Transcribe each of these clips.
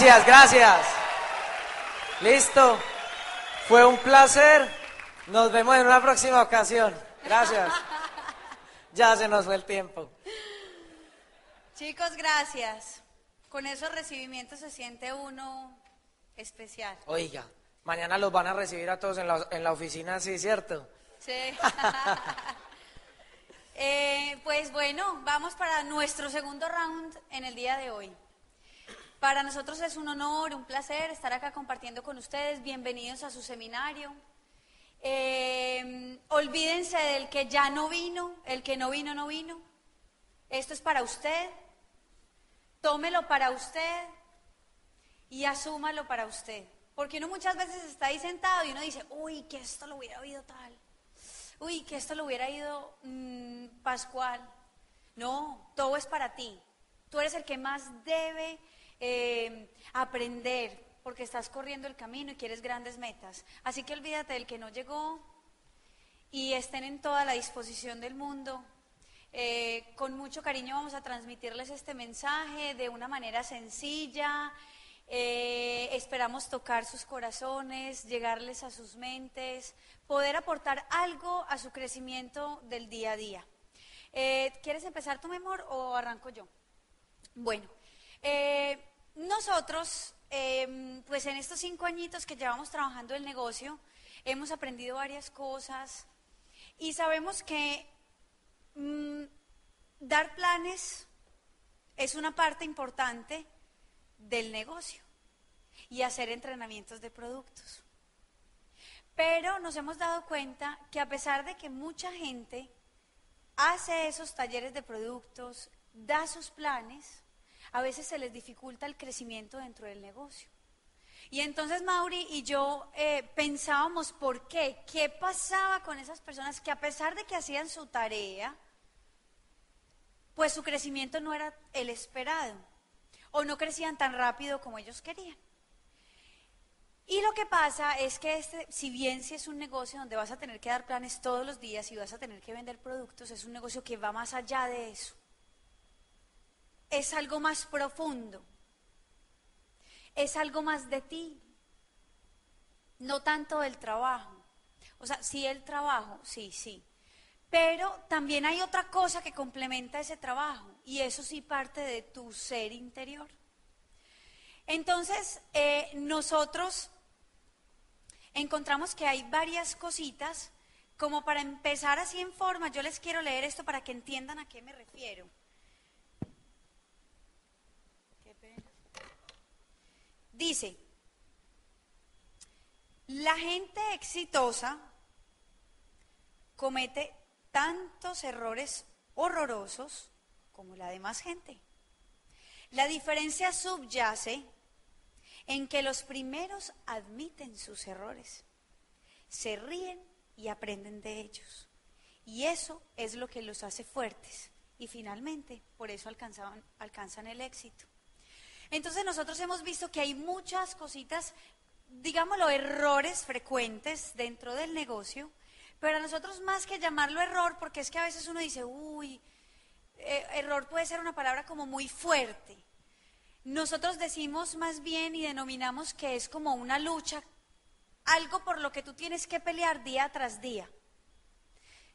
Gracias, gracias. Listo. Fue un placer. Nos vemos en una próxima ocasión. Gracias. Ya se nos fue el tiempo. Chicos, gracias. Con esos recibimientos se siente uno especial. Oiga, mañana los van a recibir a todos en la, en la oficina, ¿sí, cierto? Sí. Eh, pues bueno, vamos para nuestro segundo round en el día de hoy. Para nosotros es un honor, un placer estar acá compartiendo con ustedes. Bienvenidos a su seminario. Eh, olvídense del que ya no vino, el que no vino, no vino. Esto es para usted. Tómelo para usted y asúmalo para usted. Porque uno muchas veces está ahí sentado y uno dice, uy, que esto lo hubiera oído tal uy, que esto lo hubiera ido mm, Pascual. No, todo es para ti. Tú eres el que más debe eh, aprender porque estás corriendo el camino y quieres grandes metas. Así que olvídate del que no llegó y estén en toda la disposición del mundo. Eh, con mucho cariño vamos a transmitirles este mensaje de una manera sencilla. Eh, esperamos tocar sus corazones, llegarles a sus mentes, poder aportar algo a su crecimiento del día a día. Eh, ¿Quieres empezar tu mejor o arranco yo? Bueno, eh, nosotros, em, pues en estos cinco añitos que llevamos trabajando el negocio, hemos aprendido varias cosas y sabemos que mm, dar planes es una parte importante del negocio y hacer entrenamientos de productos. Pero nos hemos dado cuenta que a pesar de que mucha gente hace esos talleres de productos, da sus planes, a veces se les dificulta el crecimiento dentro del negocio. Y entonces Mauri y yo eh, pensábamos por qué, qué pasaba con esas personas que a pesar de que hacían su tarea, pues su crecimiento no era el esperado o no crecían tan rápido como ellos querían. Y lo que pasa es que este, si bien si es un negocio donde vas a tener que dar planes todos los días y vas a tener que vender productos, es un negocio que va más allá de eso. Es algo más profundo. Es algo más de ti. No tanto del trabajo. O sea, sí el trabajo, sí, sí. Pero también hay otra cosa que complementa ese trabajo y eso sí parte de tu ser interior. Entonces, eh, nosotros encontramos que hay varias cositas, como para empezar así en forma, yo les quiero leer esto para que entiendan a qué me refiero. Dice, la gente exitosa comete tantos errores horrorosos como la demás gente. La diferencia subyace en que los primeros admiten sus errores, se ríen y aprenden de ellos. Y eso es lo que los hace fuertes y finalmente por eso alcanzan, el éxito. Entonces nosotros hemos visto que hay muchas cositas, digámoslo, errores frecuentes dentro del negocio, pero a nosotros más que llamarlo error, porque es que a veces uno dice, uy, eh, error puede ser una palabra como muy fuerte. Nosotros decimos más bien y denominamos que es como una lucha, algo por lo que tú tienes que pelear día tras día.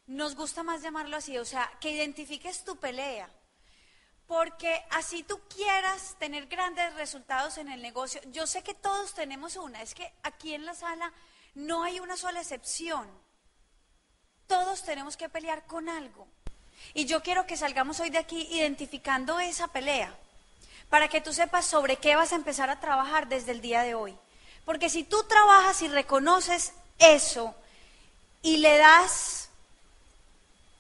Nos gusta más llamarlo así, o sea, que identifiques tu pelea. Porque así tú quieras tener grandes resultados en el negocio, yo sé que todos tenemos una, es que aquí en la sala no hay una sola excepción. Todos tenemos que pelear con algo. Y yo quiero que salgamos hoy de aquí identificando esa pelea para que tú sepas sobre qué vas a empezar a trabajar desde el día de hoy. Porque si tú trabajas y reconoces eso y le das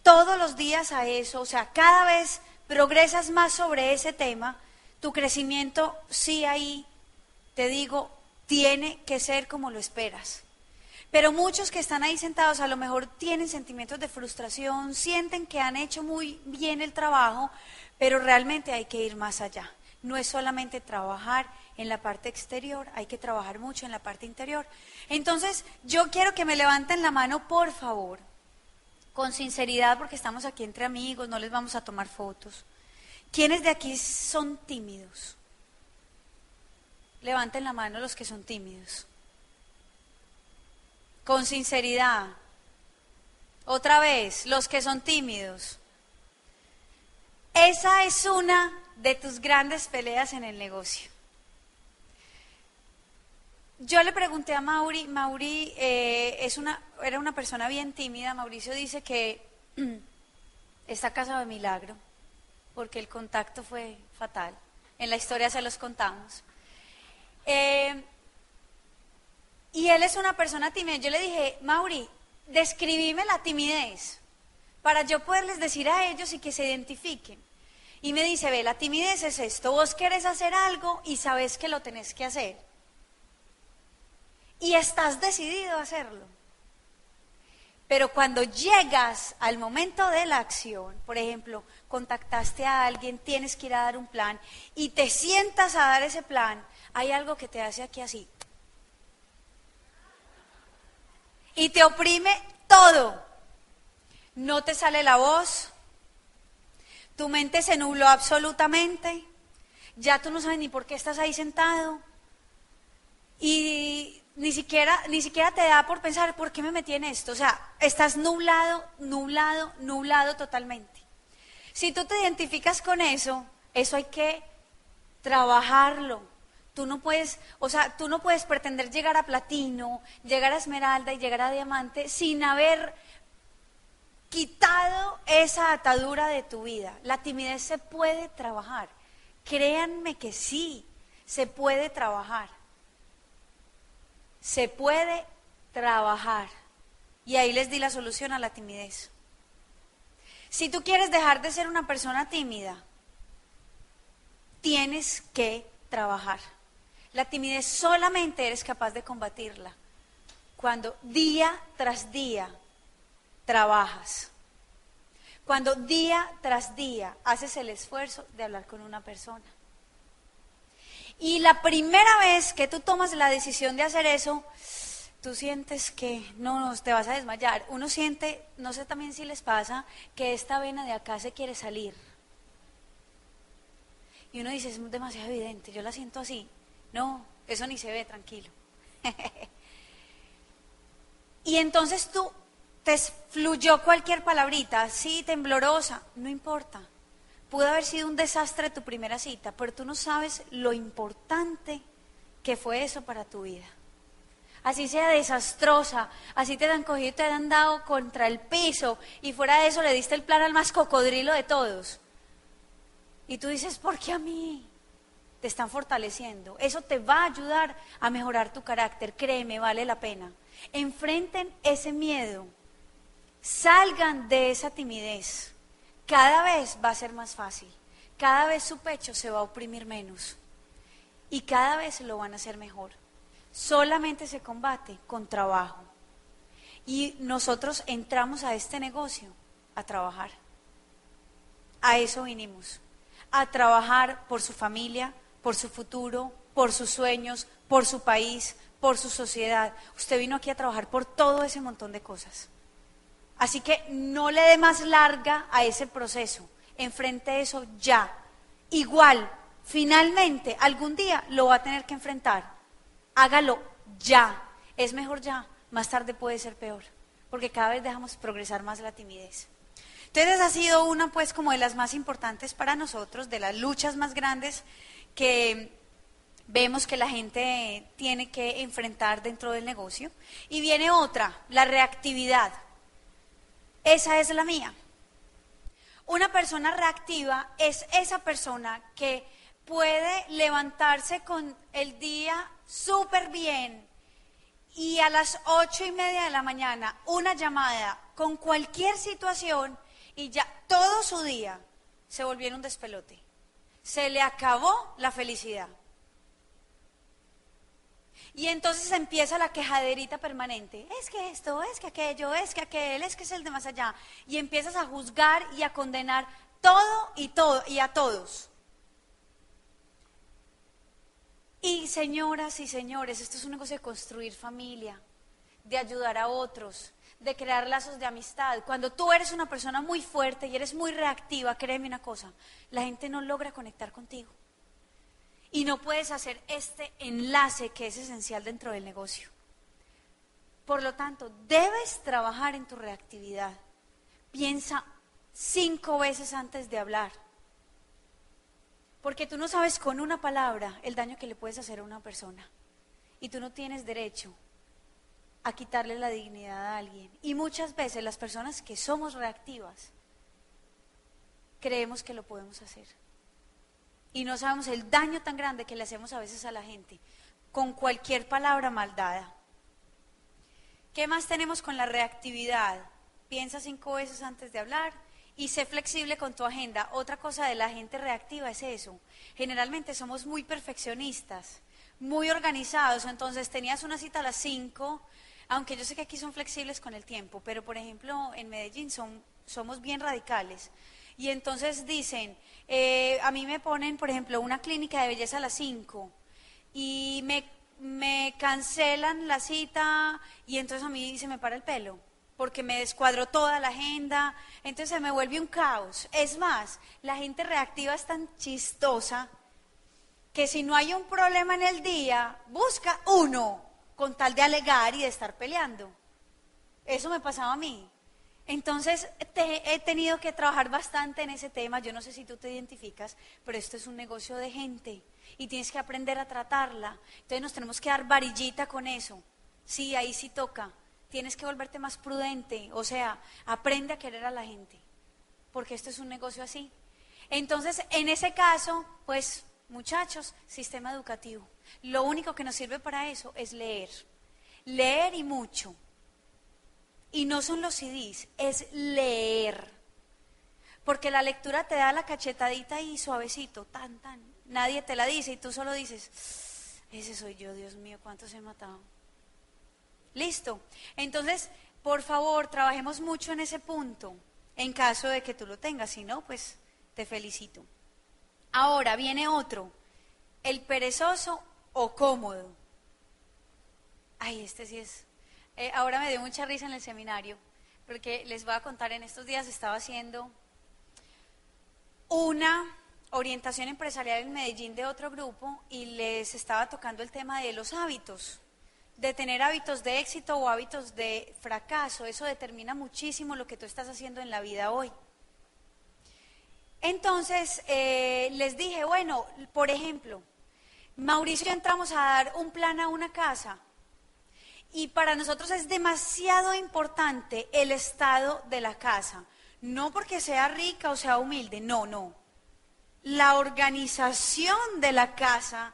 todos los días a eso, o sea, cada vez progresas más sobre ese tema, tu crecimiento sí ahí, te digo, tiene que ser como lo esperas. Pero muchos que están ahí sentados a lo mejor tienen sentimientos de frustración, sienten que han hecho muy bien el trabajo, pero realmente hay que ir más allá no es solamente trabajar en la parte exterior, hay que trabajar mucho en la parte interior. Entonces, yo quiero que me levanten la mano, por favor, con sinceridad, porque estamos aquí entre amigos, no les vamos a tomar fotos. ¿Quiénes de aquí son tímidos? Levanten la mano los que son tímidos. Con sinceridad. Otra vez, los que son tímidos. Esa es una de tus grandes peleas en el negocio. Yo le pregunté a Mauri, Mauri eh, es una, era una persona bien tímida, Mauricio dice que está casado de milagro, porque el contacto fue fatal. En la historia se los contamos. Eh, y él es una persona tímida. Yo le dije, Mauri, describime la timidez para yo poderles decir a ellos y que se identifiquen. Y me dice, ve, la timidez es esto, vos querés hacer algo y sabes que lo tenés que hacer. Y estás decidido a hacerlo. Pero cuando llegas al momento de la acción, por ejemplo, contactaste a alguien, tienes que ir a dar un plan y te sientas a dar ese plan, hay algo que te hace aquí así. Y te oprime todo. No te sale la voz. Tu mente se nubló absolutamente. Ya tú no sabes ni por qué estás ahí sentado. Y ni siquiera, ni siquiera te da por pensar, ¿por qué me metí en esto? O sea, estás nublado, nublado, nublado totalmente. Si tú te identificas con eso, eso hay que trabajarlo. Tú no puedes, o sea, tú no puedes pretender llegar a platino, llegar a esmeralda y llegar a diamante sin haber quitado esa atadura de tu vida. La timidez se puede trabajar. Créanme que sí, se puede trabajar. Se puede trabajar. Y ahí les di la solución a la timidez. Si tú quieres dejar de ser una persona tímida, tienes que trabajar. La timidez solamente eres capaz de combatirla cuando día tras día trabajas. Cuando día tras día haces el esfuerzo de hablar con una persona. Y la primera vez que tú tomas la decisión de hacer eso, tú sientes que no, te vas a desmayar. Uno siente, no sé también si les pasa, que esta vena de acá se quiere salir. Y uno dice, es demasiado evidente, yo la siento así. No, eso ni se ve, tranquilo. y entonces tú te fluyó cualquier palabrita, así temblorosa, no importa. Pudo haber sido un desastre tu primera cita, pero tú no sabes lo importante que fue eso para tu vida. Así sea desastrosa, así te han cogido y te han dado contra el piso y fuera de eso le diste el plan al más cocodrilo de todos. Y tú dices, ¿por qué a mí? te están fortaleciendo. Eso te va a ayudar a mejorar tu carácter. Créeme, vale la pena. Enfrenten ese miedo. Salgan de esa timidez. Cada vez va a ser más fácil. Cada vez su pecho se va a oprimir menos. Y cada vez lo van a hacer mejor. Solamente se combate con trabajo. Y nosotros entramos a este negocio a trabajar. A eso vinimos. A trabajar por su familia, por su futuro, por sus sueños, por su país, por su sociedad. Usted vino aquí a trabajar por todo ese montón de cosas. Así que no le dé más larga a ese proceso. Enfrente eso ya. Igual, finalmente, algún día lo va a tener que enfrentar. Hágalo ya. Es mejor ya. Más tarde puede ser peor. Porque cada vez dejamos progresar más la timidez. Entonces ha sido una pues como de las más importantes para nosotros, de las luchas más grandes que vemos que la gente tiene que enfrentar dentro del negocio. Y viene otra, la reactividad. Esa es la mía. Una persona reactiva es esa persona que puede levantarse con el día súper bien y a las ocho y media de la mañana una llamada con cualquier situación y ya todo su día se volviera un despelote se le acabó la felicidad. Y entonces empieza la quejaderita permanente. Es que esto, es que aquello, es que aquel, es que es el de más allá. Y empiezas a juzgar y a condenar todo y todo y a todos. Y señoras y señores, esto es un negocio de construir familia, de ayudar a otros, de crear lazos de amistad. Cuando tú eres una persona muy fuerte y eres muy reactiva, créeme una cosa, la gente no logra conectar contigo. Y no puedes hacer este enlace que es esencial dentro del negocio. Por lo tanto, debes trabajar en tu reactividad. Piensa cinco veces antes de hablar. Porque tú no sabes con una palabra el daño que le puedes hacer a una persona. Y tú no tienes derecho a quitarle la dignidad a alguien. Y muchas veces las personas que somos reactivas creemos que lo podemos hacer. Y no sabemos el daño tan grande que le hacemos a veces a la gente con cualquier palabra maldada. ¿Qué más tenemos con la reactividad? Piensa cinco veces antes de hablar y sé flexible con tu agenda. Otra cosa de la gente reactiva es eso. Generalmente somos muy perfeccionistas, muy organizados. Entonces tenías una cita a las cinco, aunque yo sé que aquí son flexibles con el tiempo, pero por ejemplo en Medellín son, somos bien radicales. Y entonces dicen, eh, a mí me ponen, por ejemplo, una clínica de belleza a las 5 y me, me cancelan la cita y entonces a mí se me para el pelo porque me descuadro toda la agenda, entonces se me vuelve un caos. Es más, la gente reactiva es tan chistosa que si no hay un problema en el día, busca uno con tal de alegar y de estar peleando. Eso me pasaba a mí. Entonces, he tenido que trabajar bastante en ese tema. Yo no sé si tú te identificas, pero esto es un negocio de gente y tienes que aprender a tratarla. Entonces, nos tenemos que dar varillita con eso. Sí, ahí sí toca. Tienes que volverte más prudente. O sea, aprende a querer a la gente, porque esto es un negocio así. Entonces, en ese caso, pues, muchachos, sistema educativo. Lo único que nos sirve para eso es leer. Leer y mucho. Y no son los CDs, es leer. Porque la lectura te da la cachetadita y suavecito, tan, tan. Nadie te la dice y tú solo dices, ese soy yo, Dios mío, ¿cuántos he matado? Listo. Entonces, por favor, trabajemos mucho en ese punto, en caso de que tú lo tengas. Si no, pues te felicito. Ahora viene otro, el perezoso o cómodo. Ay, este sí es eh, ahora me dio mucha risa en el seminario, porque les voy a contar, en estos días estaba haciendo una orientación empresarial en Medellín de otro grupo y les estaba tocando el tema de los hábitos, de tener hábitos de éxito o hábitos de fracaso. Eso determina muchísimo lo que tú estás haciendo en la vida hoy. Entonces, eh, les dije, bueno, por ejemplo, Mauricio yo entramos a dar un plan a una casa y para nosotros es demasiado importante el estado de la casa. No porque sea rica o sea humilde, no, no. La organización de la casa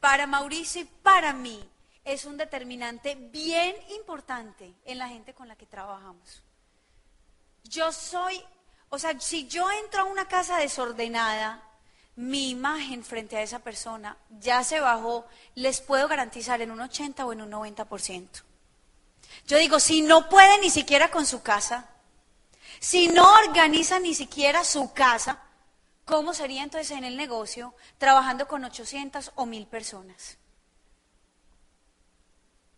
para Mauricio y para mí es un determinante bien importante en la gente con la que trabajamos. Yo soy, o sea, si yo entro a una casa desordenada, mi imagen frente a esa persona ya se bajó, les puedo garantizar en un 80 o en un 90%. Yo digo, si no puede ni siquiera con su casa, si no organiza ni siquiera su casa, ¿cómo sería entonces en el negocio trabajando con 800 o 1000 personas?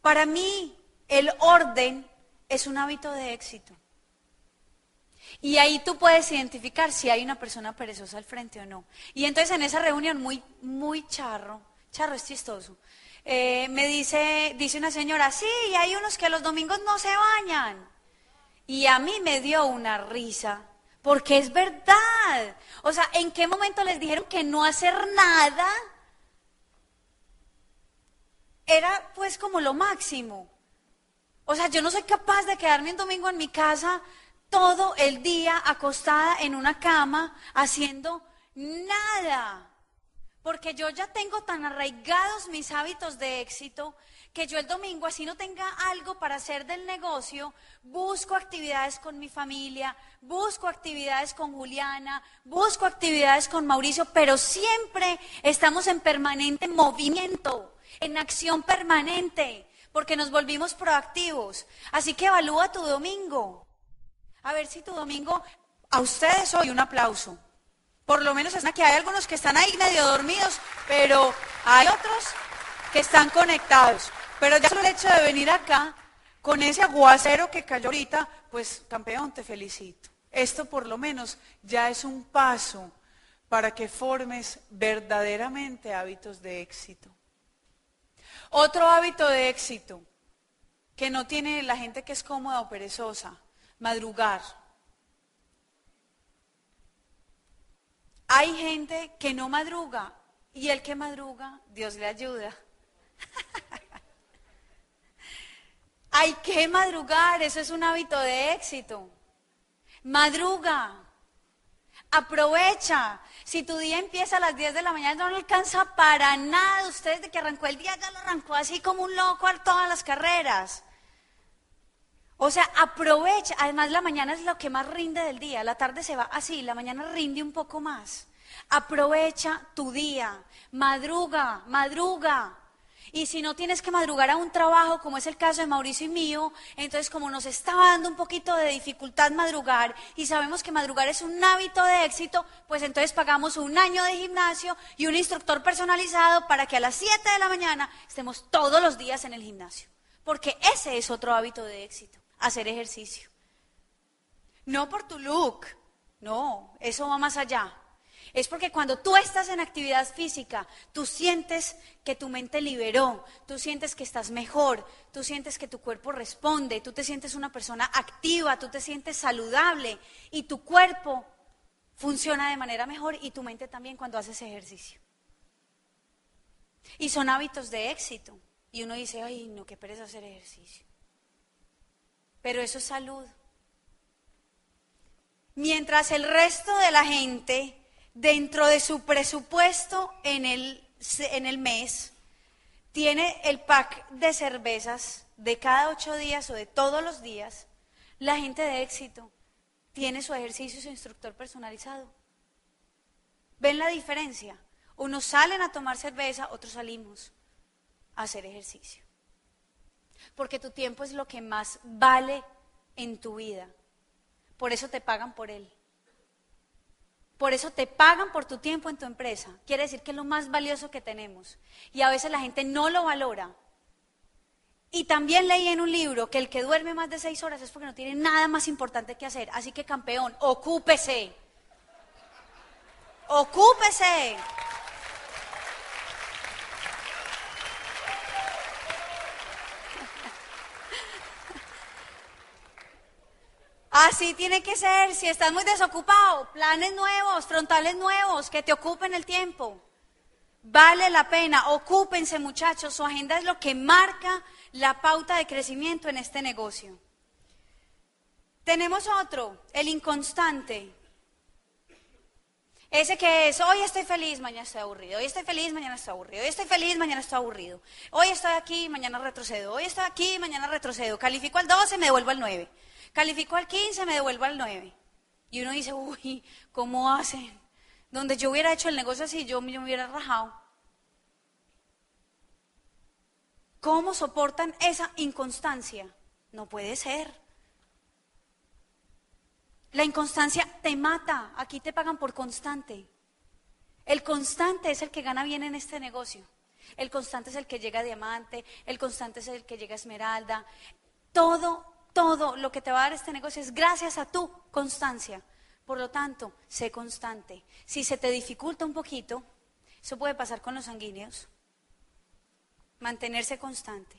Para mí, el orden es un hábito de éxito. Y ahí tú puedes identificar si hay una persona perezosa al frente o no. Y entonces en esa reunión muy, muy charro, charro es chistoso, eh, me dice, dice una señora, sí, hay unos que los domingos no se bañan. Y a mí me dio una risa, porque es verdad. O sea, ¿en qué momento les dijeron que no hacer nada era pues como lo máximo? O sea, yo no soy capaz de quedarme un domingo en mi casa todo el día acostada en una cama haciendo nada. Porque yo ya tengo tan arraigados mis hábitos de éxito que yo el domingo, así no tenga algo para hacer del negocio, busco actividades con mi familia, busco actividades con Juliana, busco actividades con Mauricio, pero siempre estamos en permanente movimiento, en acción permanente, porque nos volvimos proactivos. Así que evalúa tu domingo. A ver si tu domingo, a ustedes hoy un aplauso. Por lo menos es que hay algunos que están ahí medio dormidos, pero hay otros que están conectados. Pero ya solo el hecho de venir acá, Con ese aguacero que cayó ahorita, pues campeón, te felicito. Esto por lo menos ya es un paso para que formes verdaderamente hábitos de éxito. Otro hábito de éxito que no tiene la gente que es cómoda o perezosa, madrugar. Hay gente que no madruga y el que madruga, Dios le ayuda. Hay que madrugar, eso es un hábito de éxito. Madruga, aprovecha. Si tu día empieza a las 10 de la mañana, no alcanza para nada. Ustedes de que arrancó el día ya lo arrancó así como un loco a todas las carreras. O sea, aprovecha. Además, la mañana es lo que más rinde del día. La tarde se va así, la mañana rinde un poco más. Aprovecha tu día. Madruga, madruga. Y si no tienes que madrugar a un trabajo, como es el caso de Mauricio y mío, entonces como nos estaba dando un poquito de dificultad madrugar y sabemos que madrugar es un hábito de éxito, pues entonces pagamos un año de gimnasio y un instructor personalizado para que a las 7 de la mañana estemos todos los días en el gimnasio. Porque ese es otro hábito de éxito, hacer ejercicio. No por tu look, no, eso va más allá. Es porque cuando tú estás en actividad física, tú sientes que tu mente liberó, tú sientes que estás mejor, tú sientes que tu cuerpo responde, tú te sientes una persona activa, tú te sientes saludable y tu cuerpo funciona de manera mejor y tu mente también cuando haces ejercicio. Y son hábitos de éxito. Y uno dice, ay, no, qué pereza hacer ejercicio. Pero eso es salud. Mientras el resto de la gente dentro de su presupuesto en el, en el mes, tiene el pack de cervezas de cada ocho días o de todos los días, la gente de éxito tiene su ejercicio y su instructor personalizado. ¿Ven la diferencia? Unos salen a tomar cerveza, otros salimos a hacer ejercicio. Porque tu tiempo es lo que más vale en tu vida. Por eso te pagan por él. Por eso te pagan por tu tiempo en tu empresa. Quiere decir que es lo más valioso que tenemos. Y a veces la gente no lo valora. Y también leí en un libro que el que duerme más de seis horas es porque no tiene nada más importante que hacer. Así que campeón, ocúpese. Ocúpese. Así tiene que ser. Si estás muy desocupado, planes nuevos, frontales nuevos, que te ocupen el tiempo. Vale la pena. Ocúpense, muchachos. Su agenda es lo que marca la pauta de crecimiento en este negocio. Tenemos otro, el inconstante. Ese que es, hoy estoy feliz, mañana estoy aburrido. Hoy estoy feliz, mañana estoy aburrido. Hoy estoy feliz, mañana estoy aburrido. Hoy estoy aquí, mañana retrocedo. Hoy estoy aquí, mañana retrocedo. Califico al 12, me devuelvo al 9. Califico al 15, me devuelvo al 9. Y uno dice, uy, ¿cómo hacen? Donde yo hubiera hecho el negocio así, yo me hubiera rajado. ¿Cómo soportan esa inconstancia? No puede ser. La inconstancia te mata. Aquí te pagan por constante. El constante es el que gana bien en este negocio. El constante es el que llega a diamante. El constante es el que llega a esmeralda. Todo todo lo que te va a dar este negocio es gracias a tu constancia. Por lo tanto, sé constante. Si se te dificulta un poquito, eso puede pasar con los sanguíneos, mantenerse constante.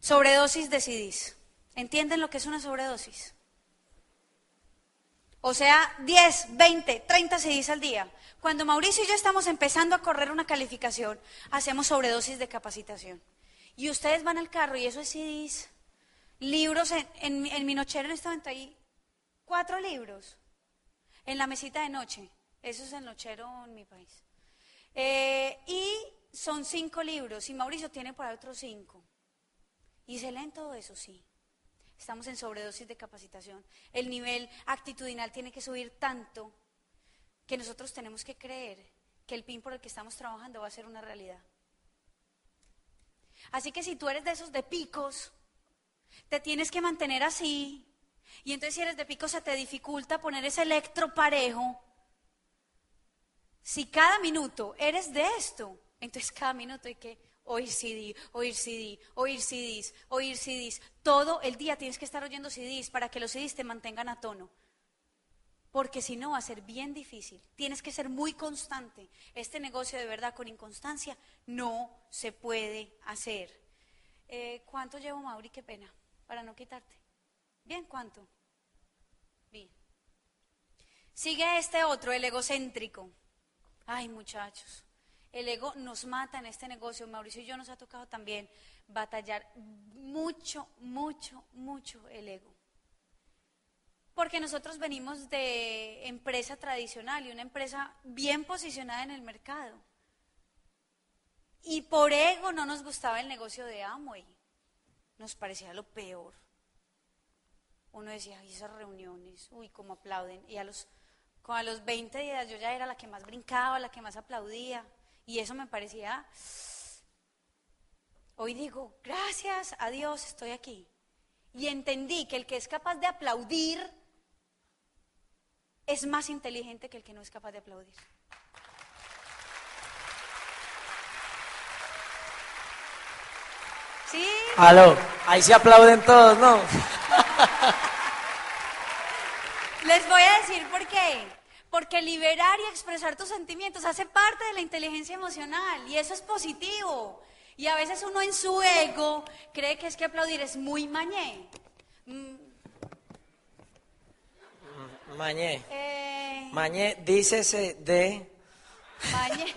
Sobredosis decidís. ¿Entienden lo que es una sobredosis? O sea, 10, 20, 30 CDs al día. Cuando Mauricio y yo estamos empezando a correr una calificación, hacemos sobredosis de capacitación. Y ustedes van al carro y eso es CDs, libros, en, mi nochero en este momento hay cuatro libros en la mesita de noche. Eso es el nochero en mi país. Eh, y son cinco libros y Mauricio tiene por ahí otros cinco. ¿Y se leen todo eso? Sí. Estamos en sobredosis de capacitación. El nivel actitudinal tiene que subir tanto que nosotros tenemos que creer que el PIN por el que estamos trabajando va a ser una realidad. Así que si tú eres de esos de picos, te tienes que mantener así. Y entonces si eres de picos se te dificulta poner ese electro parejo. Si cada minuto eres de esto, entonces cada minuto hay que oír CD, oír CD, oír CDs, oír CDs. Todo el día tienes que estar oyendo CDs para que los CDs te mantengan a tono. Porque si no va a ser bien difícil. Tienes que ser muy constante. Este negocio de verdad con inconstancia no se puede hacer. Eh, ¿Cuánto llevo, Mauri? Qué pena, para no quitarte. Bien, ¿cuánto? Bien. Sigue este otro, el egocéntrico. Ay, muchachos, el ego nos mata en este negocio. Mauricio y yo nos ha tocado también batallar mucho, mucho, mucho el ego. Porque nosotros venimos de empresa tradicional y una empresa bien posicionada en el mercado. Y por ego no nos gustaba el negocio de Amway. Nos parecía lo peor. Uno decía, ay, esas reuniones, uy, cómo aplauden. Y a los, como a los 20 días yo ya era la que más brincaba, la que más aplaudía. Y eso me parecía... Hoy digo, gracias a Dios estoy aquí. Y entendí que el que es capaz de aplaudir es más inteligente que el que no es capaz de aplaudir. ¿Sí? Aló, ahí se aplauden todos, ¿no? Les voy a decir por qué. Porque liberar y expresar tus sentimientos hace parte de la inteligencia emocional y eso es positivo. Y a veces uno en su ego cree que es que aplaudir es muy mañé. Mañé. eh, Mañé, dícese de... mañé.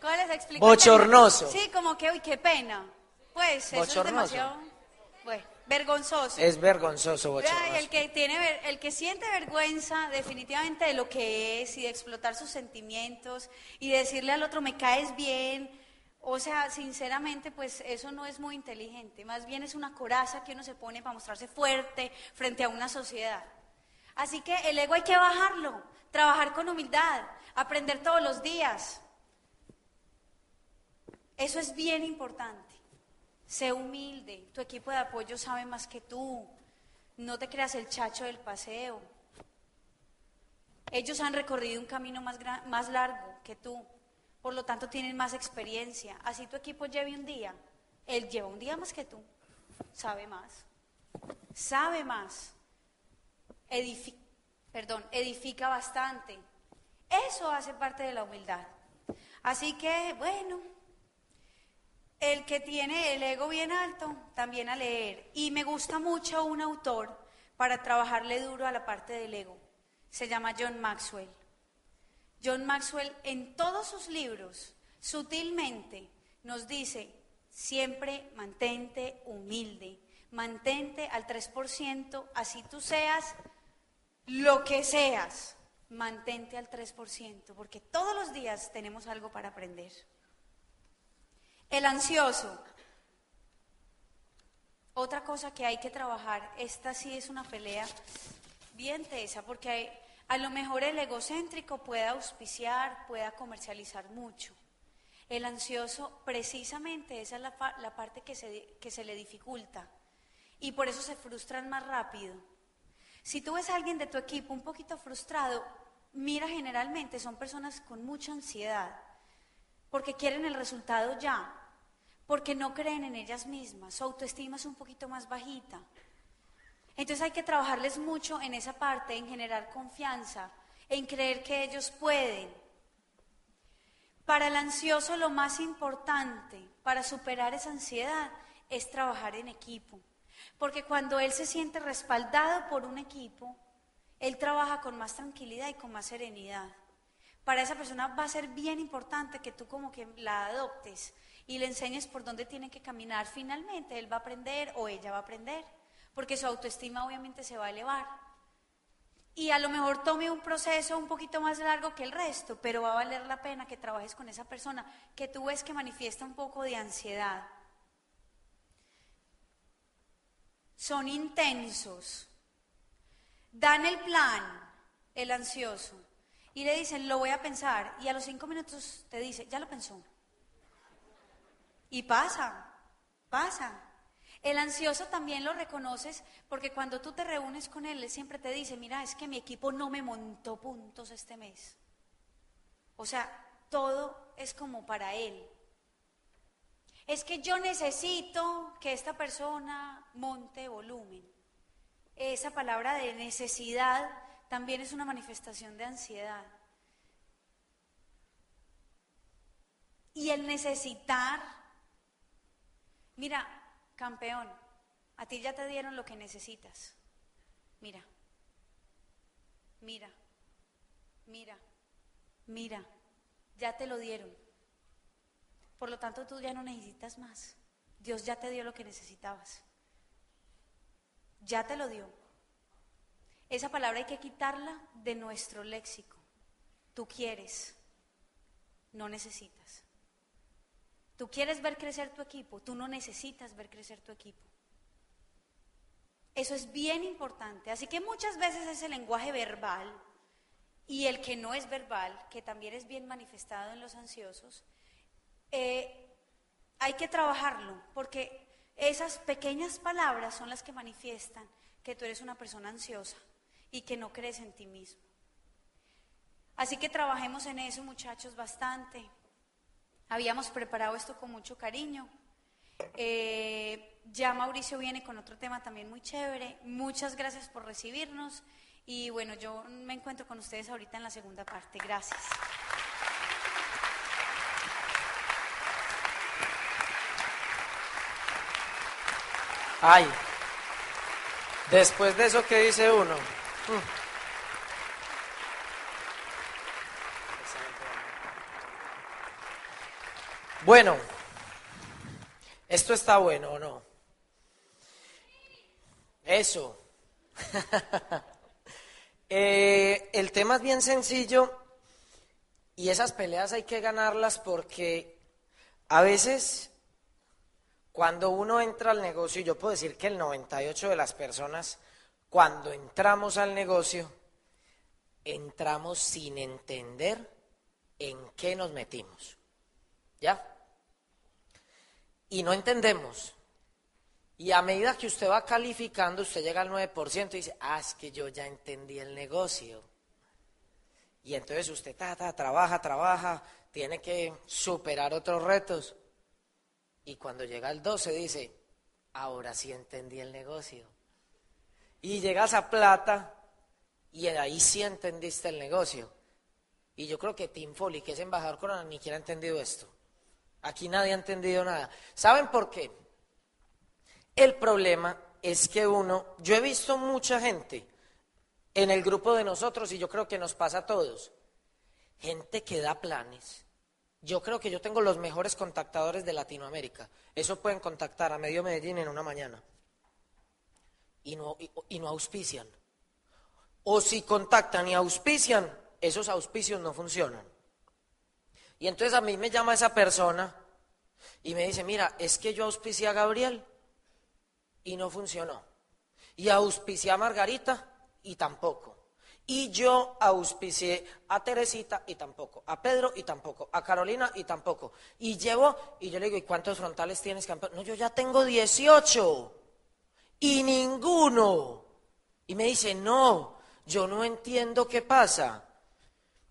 ¿Cómo les explico? Bochornoso. Sí, como que, uy, qué pena. Pues eso es demasiado, bueno, vergonzoso. Es vergonzoso, bochornoso. el que tiene ver- el que siente vergüenza definitivamente de lo que es y de explotar sus sentimientos y de decirle al otro me caes bien, o sea, sinceramente pues eso no es muy inteligente, más bien es una coraza que uno se pone para mostrarse fuerte frente a una sociedad. Así que el ego hay que bajarlo, trabajar con humildad, aprender todos los días. Eso es bien importante. Sé humilde, tu equipo de apoyo sabe más que tú. No te creas el chacho del paseo. Ellos han recorrido un camino más, más largo que tú, por lo tanto tienen más experiencia. Así tu equipo lleve un día, él lleva un día más que tú, sabe más, sabe más, Edifi- perdón, edifica bastante. Eso hace parte de la humildad. Así que, bueno, el que tiene el ego bien alto, también a leer. Y me gusta mucho un autor para trabajarle duro a la parte del ego. Se llama John Maxwell. John Maxwell en todos sus libros, sutilmente, nos dice, siempre mantente humilde, mantente al 3%, así tú seas lo que seas, mantente al 3%, porque todos los días tenemos algo para aprender. El ansioso. Otra cosa que hay que trabajar, esta sí es una pelea bien tesa, porque a lo mejor el egocéntrico puede auspiciar, pueda comercializar mucho. El ansioso, precisamente, esa es la, la parte que se, que se le dificulta. Y por eso se frustran más rápido. Si tú ves a alguien de tu equipo un poquito frustrado, mira generalmente, son personas con mucha ansiedad, porque quieren el resultado ya, porque no creen en ellas mismas, su autoestima es un poquito más bajita. Entonces hay que trabajarles mucho en esa parte, en generar confianza, en creer que ellos pueden. Para el ansioso lo más importante para superar esa ansiedad es trabajar en equipo. Porque cuando él se siente respaldado por un equipo, él trabaja con más tranquilidad y con más serenidad. Para esa persona va a ser bien importante que tú como que la adoptes y le enseñes por dónde tiene que caminar. Finalmente él va a aprender o ella va a aprender, porque su autoestima obviamente se va a elevar. Y a lo mejor tome un proceso un poquito más largo que el resto, pero va a valer la pena que trabajes con esa persona que tú ves que manifiesta un poco de ansiedad. Son intensos. Dan el plan, el ansioso, y le dicen, lo voy a pensar, y a los cinco minutos te dice, ya lo pensó. Y pasa, pasa. El ansioso también lo reconoces porque cuando tú te reúnes con él, él siempre te dice, mira, es que mi equipo no me montó puntos este mes. O sea, todo es como para él. Es que yo necesito que esta persona monte volumen. Esa palabra de necesidad también es una manifestación de ansiedad. Y el necesitar, mira, campeón, a ti ya te dieron lo que necesitas. Mira, mira, mira, mira, ya te lo dieron. Por lo tanto, tú ya no necesitas más. Dios ya te dio lo que necesitabas. Ya te lo dio. Esa palabra hay que quitarla de nuestro léxico. Tú quieres, no necesitas. Tú quieres ver crecer tu equipo, tú no necesitas ver crecer tu equipo. Eso es bien importante. Así que muchas veces ese lenguaje verbal y el que no es verbal, que también es bien manifestado en los ansiosos, eh, hay que trabajarlo, porque esas pequeñas palabras son las que manifiestan que tú eres una persona ansiosa y que no crees en ti mismo. Así que trabajemos en eso, muchachos, bastante. Habíamos preparado esto con mucho cariño. Eh, ya Mauricio viene con otro tema también muy chévere. Muchas gracias por recibirnos. Y bueno, yo me encuentro con ustedes ahorita en la segunda parte. Gracias. Ay, después de eso que dice uno. Bueno, esto está bueno o no. Eso. Eh, el tema es bien sencillo y esas peleas hay que ganarlas porque a veces cuando uno entra al negocio, yo puedo decir que el 98 de las personas, cuando entramos al negocio, entramos sin entender en qué nos metimos. ¿Ya? Y no entendemos. Y a medida que usted va calificando, usted llega al 9% y dice, ah, es que yo ya entendí el negocio. Y entonces usted trabaja, trabaja, tiene que superar otros retos. Y cuando llega el 12 dice, ahora sí entendí el negocio. Y llegas a plata y ahí sí entendiste el negocio. Y yo creo que Tim Foley, que es embajador corona, ni siquiera ha entendido esto. Aquí nadie ha entendido nada. ¿Saben por qué? El problema es que uno, yo he visto mucha gente en el grupo de nosotros y yo creo que nos pasa a todos, gente que da planes, yo creo que yo tengo los mejores contactadores de Latinoamérica. Eso pueden contactar a medio Medellín en una mañana. Y no, auspician. O si contactan y auspician, esos auspicios no funcionan. Y entonces a mí me llama esa persona y me dice, mira, es que yo auspicié a Gabriel y no funcionó. Y auspicié a Margarita y tampoco. Y yo auspicié a Teresita y tampoco, a Pedro y tampoco, a Carolina y tampoco. Y llevo, y yo le digo, ¿y cuántos frontales tienes, campeón? No, yo ya tengo 18 y ninguno. Y me dice, no, yo no entiendo qué pasa.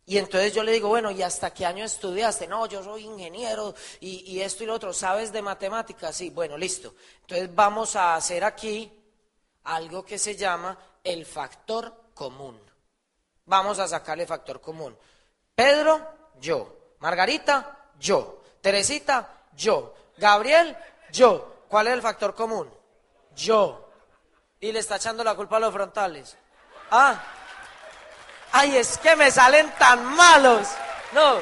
Y entonces yo le digo, bueno, ¿y hasta qué año estudiaste? No, yo soy ingeniero y, y esto y lo otro. ¿Sabes de matemáticas? Sí, bueno, listo. Entonces vamos a hacer aquí algo que se llama el factor común. Vamos a sacarle factor común. Pedro, yo. Margarita, yo. Teresita, yo. Gabriel, yo. ¿Cuál es el factor común? Yo. Y le está echando la culpa a los frontales. Ah. Ay, es que me salen tan malos. No.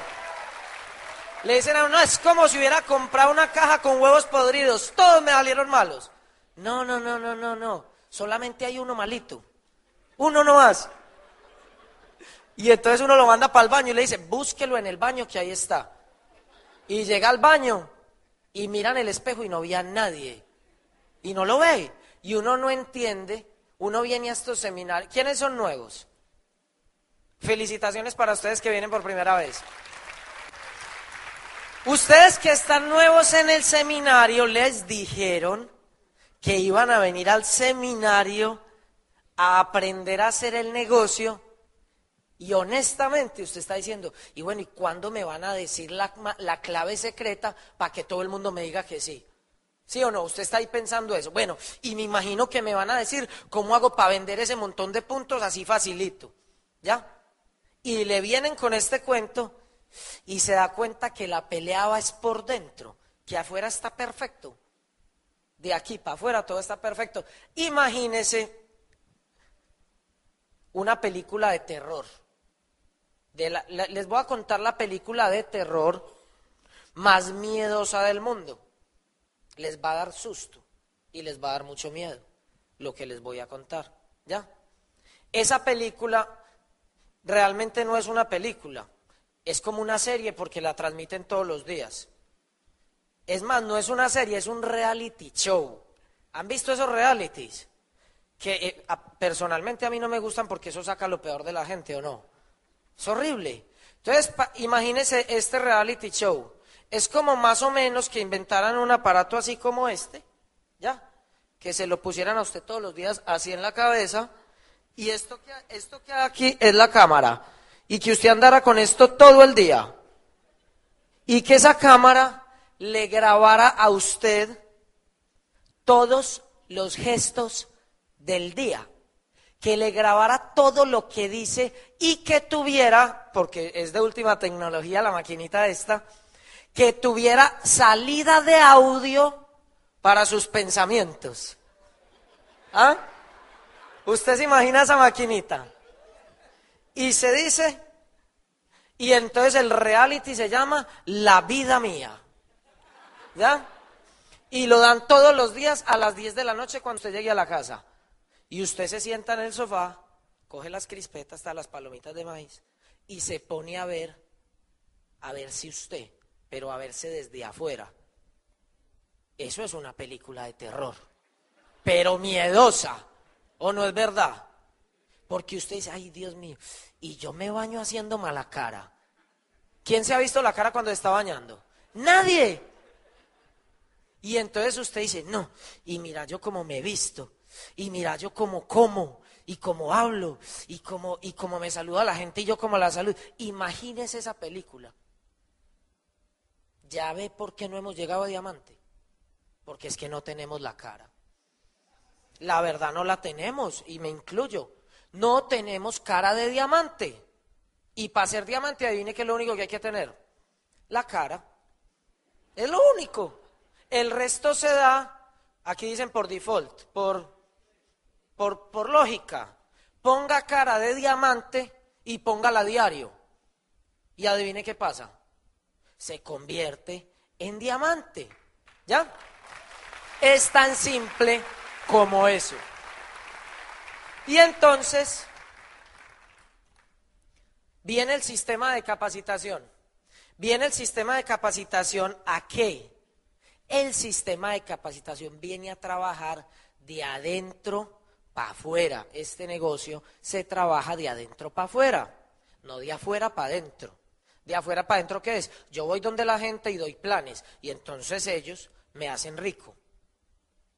Le dicen a uno, es como si hubiera comprado una caja con huevos podridos. Todos me salieron malos. No, no, no, no, no, no. Solamente hay uno malito. Uno no más. Y entonces uno lo manda para el baño y le dice, búsquelo en el baño que ahí está. Y llega al baño y mira en el espejo y no ve a nadie. Y no lo ve. Y uno no entiende. Uno viene a estos seminarios. ¿Quiénes son nuevos? Felicitaciones para ustedes que vienen por primera vez. Ustedes que están nuevos en el seminario les dijeron que iban a venir al seminario a aprender a hacer el negocio Y honestamente usted está diciendo, y bueno, ¿y cuándo me van a decir la, la clave secreta para que todo el mundo me diga que sí? ¿Sí o no? Usted está ahí pensando eso. Bueno, y me imagino que me van a decir, ¿cómo hago para vender ese montón de puntos así facilito? ¿Ya? Y le vienen con este cuento y se da cuenta que la pelea es por dentro, que afuera está perfecto. De aquí para afuera todo está perfecto. Imagínese una película de terror. Les voy a contar la película de terror más miedosa del mundo. Les va a dar susto y les va a dar mucho miedo lo que les voy a contar. ¿Ya? Esa película realmente no es una película, es como una serie porque la transmiten todos los días. Es más, no es una serie, es un reality show. ¿Han visto esos realities? Que eh, personalmente a mí no me gustan porque eso saca lo peor de la gente, ¿o no? Es horrible. Entonces, imagínese este reality show. Es como más o menos que inventaran un aparato así como este, ¿ya? Que se lo pusieran a usted todos los días así en la cabeza y esto que, esto que aquí es la cámara. Y que usted andara con esto todo el día. Y que esa cámara le grabara a usted todos los gestos del día. Que le grabara todo lo que dice y que tuviera, porque es de última tecnología la maquinita esta, que tuviera salida de audio para sus pensamientos. ¿Ah? Usted se imagina esa maquinita. Y se dice, y entonces el reality se llama La vida mía. ¿Ya? Y lo dan todos los días a las 10 de la noche cuando usted llegue a la casa. Y usted se sienta en el sofá, coge las crispetas, hasta las palomitas de maíz, y se pone a ver, a ver si usted, pero a verse desde afuera. Eso es una película de terror, pero miedosa. ¿O no es verdad? Porque usted dice, ay Dios mío, y yo me baño haciendo mala cara. ¿Quién se ha visto la cara cuando está bañando? Nadie. Y entonces usted dice, no, y mira yo como me he visto, y mira yo como como, y como hablo, y como, y como me saluda la gente y yo como la salud. Imagínese esa película. Ya ve por qué no hemos llegado a diamante. Porque es que no tenemos la cara la verdad no la tenemos, y me incluyo. No tenemos cara de diamante. Y para ser diamante, adivine que es lo único que hay que tener. La cara. Es lo único. El resto se da, aquí dicen por default, por, por, por lógica. Ponga cara de diamante y póngala a diario. Y adivine qué pasa. Se convierte en diamante. ¿Ya? Es tan simple como eso. Y entonces viene el sistema de capacitación. Viene el sistema de capacitación a qué? El sistema de capacitación viene a trabajar de adentro para afuera. Este negocio se trabaja de adentro para afuera, no de afuera para adentro. De afuera para adentro, ¿qué es? Yo voy donde la gente y doy planes y entonces ellos me hacen rico.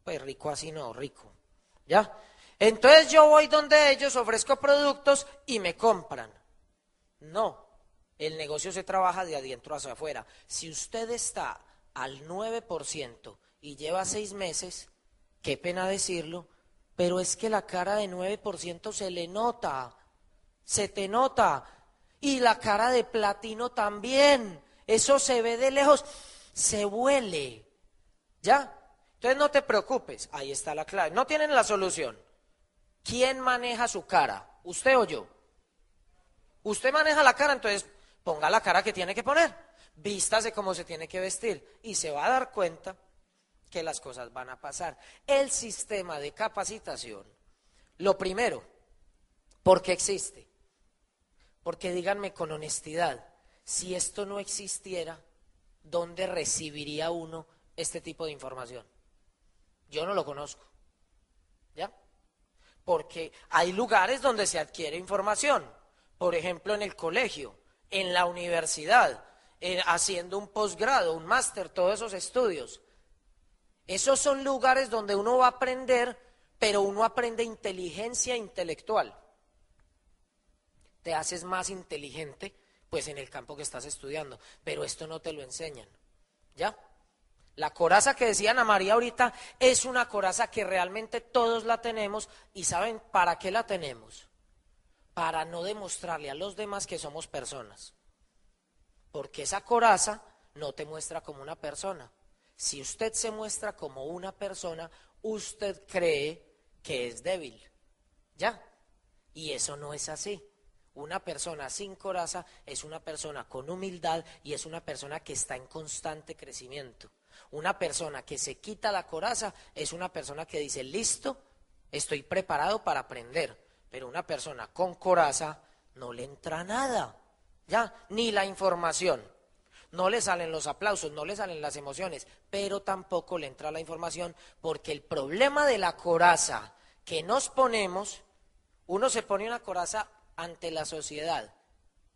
Pues rico así no, rico. ¿Ya? Entonces yo voy donde ellos, ofrezco productos y me compran. No, el negocio se trabaja de adentro hacia afuera. Si usted está al 9% y lleva seis meses, qué pena decirlo, pero es que la cara de 9% se le nota, se te nota. Y la cara de platino también. Eso se ve de lejos, se huele. ¿Ya? Entonces no te preocupes, ahí está la clave. No tienen la solución. ¿Quién maneja su cara? ¿Usted o yo? Usted maneja la cara, entonces ponga la cara que tiene que poner. Vístase como se tiene que vestir y se va a dar cuenta que las cosas van a pasar. El sistema de capacitación, lo primero, ¿por qué existe? Porque díganme con honestidad, si esto no existiera, ¿dónde recibiría uno este tipo de información? Yo no lo conozco. ¿Ya? Porque hay lugares donde se adquiere información. Por ejemplo, en el colegio, en la universidad, haciendo un posgrado, un máster, todos esos estudios. Esos son lugares donde uno va a aprender, pero uno aprende inteligencia intelectual. te haces más inteligente, pues en el campo que estás estudiando, pero esto no te lo enseñan. ¿Ya? La coraza que decía Ana María ahorita es una coraza que realmente todos la tenemos y ¿saben para qué la tenemos? Para no demostrarle a los demás que somos personas. Porque esa coraza no te muestra como una persona. Si usted se muestra como una persona, usted cree que es débil. ¿Ya? Y eso no es así. Una persona sin coraza es una persona con humildad y es una persona que está en constante crecimiento. Una persona que se quita la coraza es una persona que dice, listo, estoy preparado para aprender. Pero una persona con coraza no le entra nada, ya, ni la información. No le salen los aplausos, no le salen las emociones, pero tampoco le entra la información porque el problema de la coraza que nos ponemos, uno se pone una coraza ante la sociedad,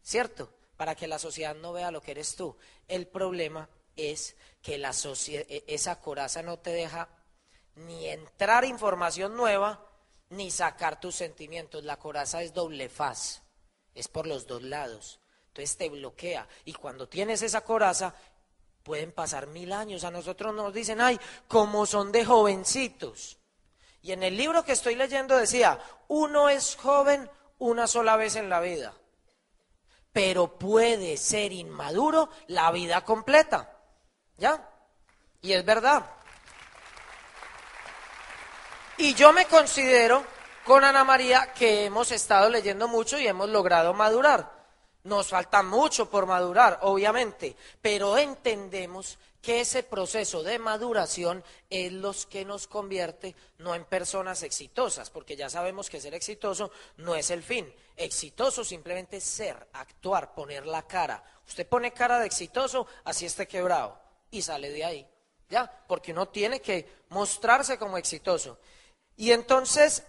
¿cierto? Para que la sociedad no vea lo que eres tú. El problema es que la e, esa coraza no te deja ni entrar información nueva, ni sacar tus sentimientos. La coraza es doble faz, es por los dos lados. Entonces te bloquea. Y cuando tienes esa coraza, pueden pasar mil años. A nosotros nos dicen, ay, como son de jovencitos. Y en el libro que estoy leyendo decía, uno es joven una sola vez en la vida, pero puede ser inmaduro la vida completa. ¿Ya? Y es verdad. Y yo me considero con Ana María que hemos estado leyendo mucho y hemos logrado madurar. Nos falta mucho por madurar, obviamente, pero entendemos que ese proceso de maduración es lo que nos convierte no en personas exitosas, porque ya sabemos que ser exitoso no es el fin. Exitoso simplemente es ser, actuar, poner la cara. Usted pone cara de exitoso, así esté quebrado y sale de ahí. ¿Ya? Porque uno tiene que mostrarse como exitoso. Y entonces,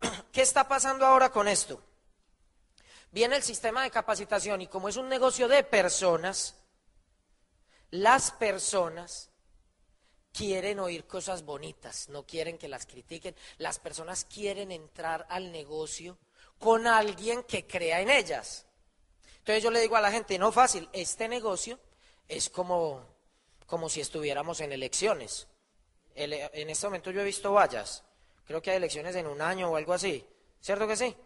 ¿qué está pasando ahora con esto? Viene el sistema de capacitación y como es un negocio de personas, las personas quieren oír cosas bonitas, no quieren que las critiquen. Las personas quieren entrar al negocio con alguien que crea en ellas. Entonces yo le digo a la gente, no fácil, este negocio es como como si estuviéramos en elecciones. en este momento yo he visto vallas, creo que hay elecciones en un año o algo así, ¿cierto que sí?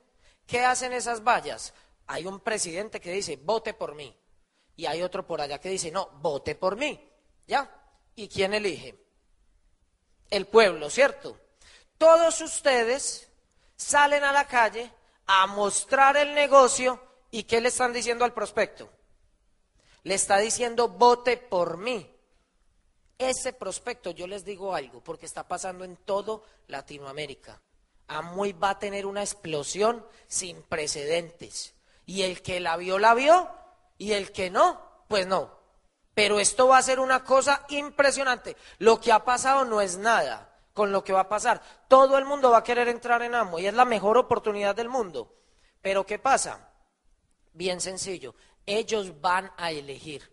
¿Qué hacen esas vallas? Hay un presidente que dice, vote por mí, y hay otro por allá que dice, no, vote por mí, ¿ya? ¿Y quién elige? El pueblo, ¿cierto? Todos ustedes salen a la calle a mostrar el negocio y ¿qué le están diciendo al prospecto? Le está diciendo, vote por mí. Ese prospecto, yo les digo algo, porque está pasando en todo Latinoamérica. Amway va a tener una explosión sin precedentes. Y el que la vio, la vio, y el que no, pues no. Pero esto va a ser una cosa impresionante. Lo que ha pasado no es nada con lo que va a pasar. Todo el mundo va a querer entrar en Amway, es la mejor oportunidad del mundo. Pero ¿qué pasa? Bien sencillo, ellos van a elegir.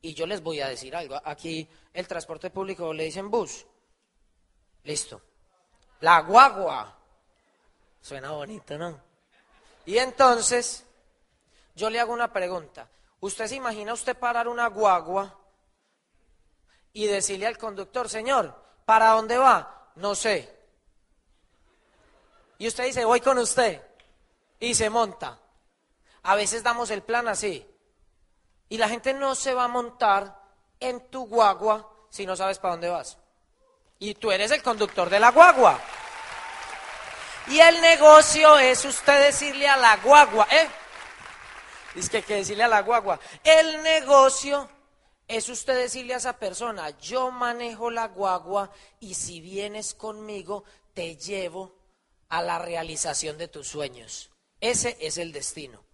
Y yo les voy a decir algo. Aquí el transporte público le dicen bus. Listo. La guagua. Suena bonito, ¿no? Y entonces, yo le hago una pregunta. ¿Usted se imagina usted parar una guagua y decirle al conductor, señor, ¿para dónde va? No sé. Y usted dice, voy con usted. Y se monta. A veces damos el plan así. Y la gente no se va a montar en tu guagua si no sabes para dónde vas. Y tú eres el conductor de la guagua. Y el negocio es usted decirle a la guagua, ¿eh? Es que hay que decirle a la guagua. El negocio es usted decirle a esa persona, yo manejo la guagua y si vienes conmigo, te llevo a la realización de tus sueños. Ese es el destino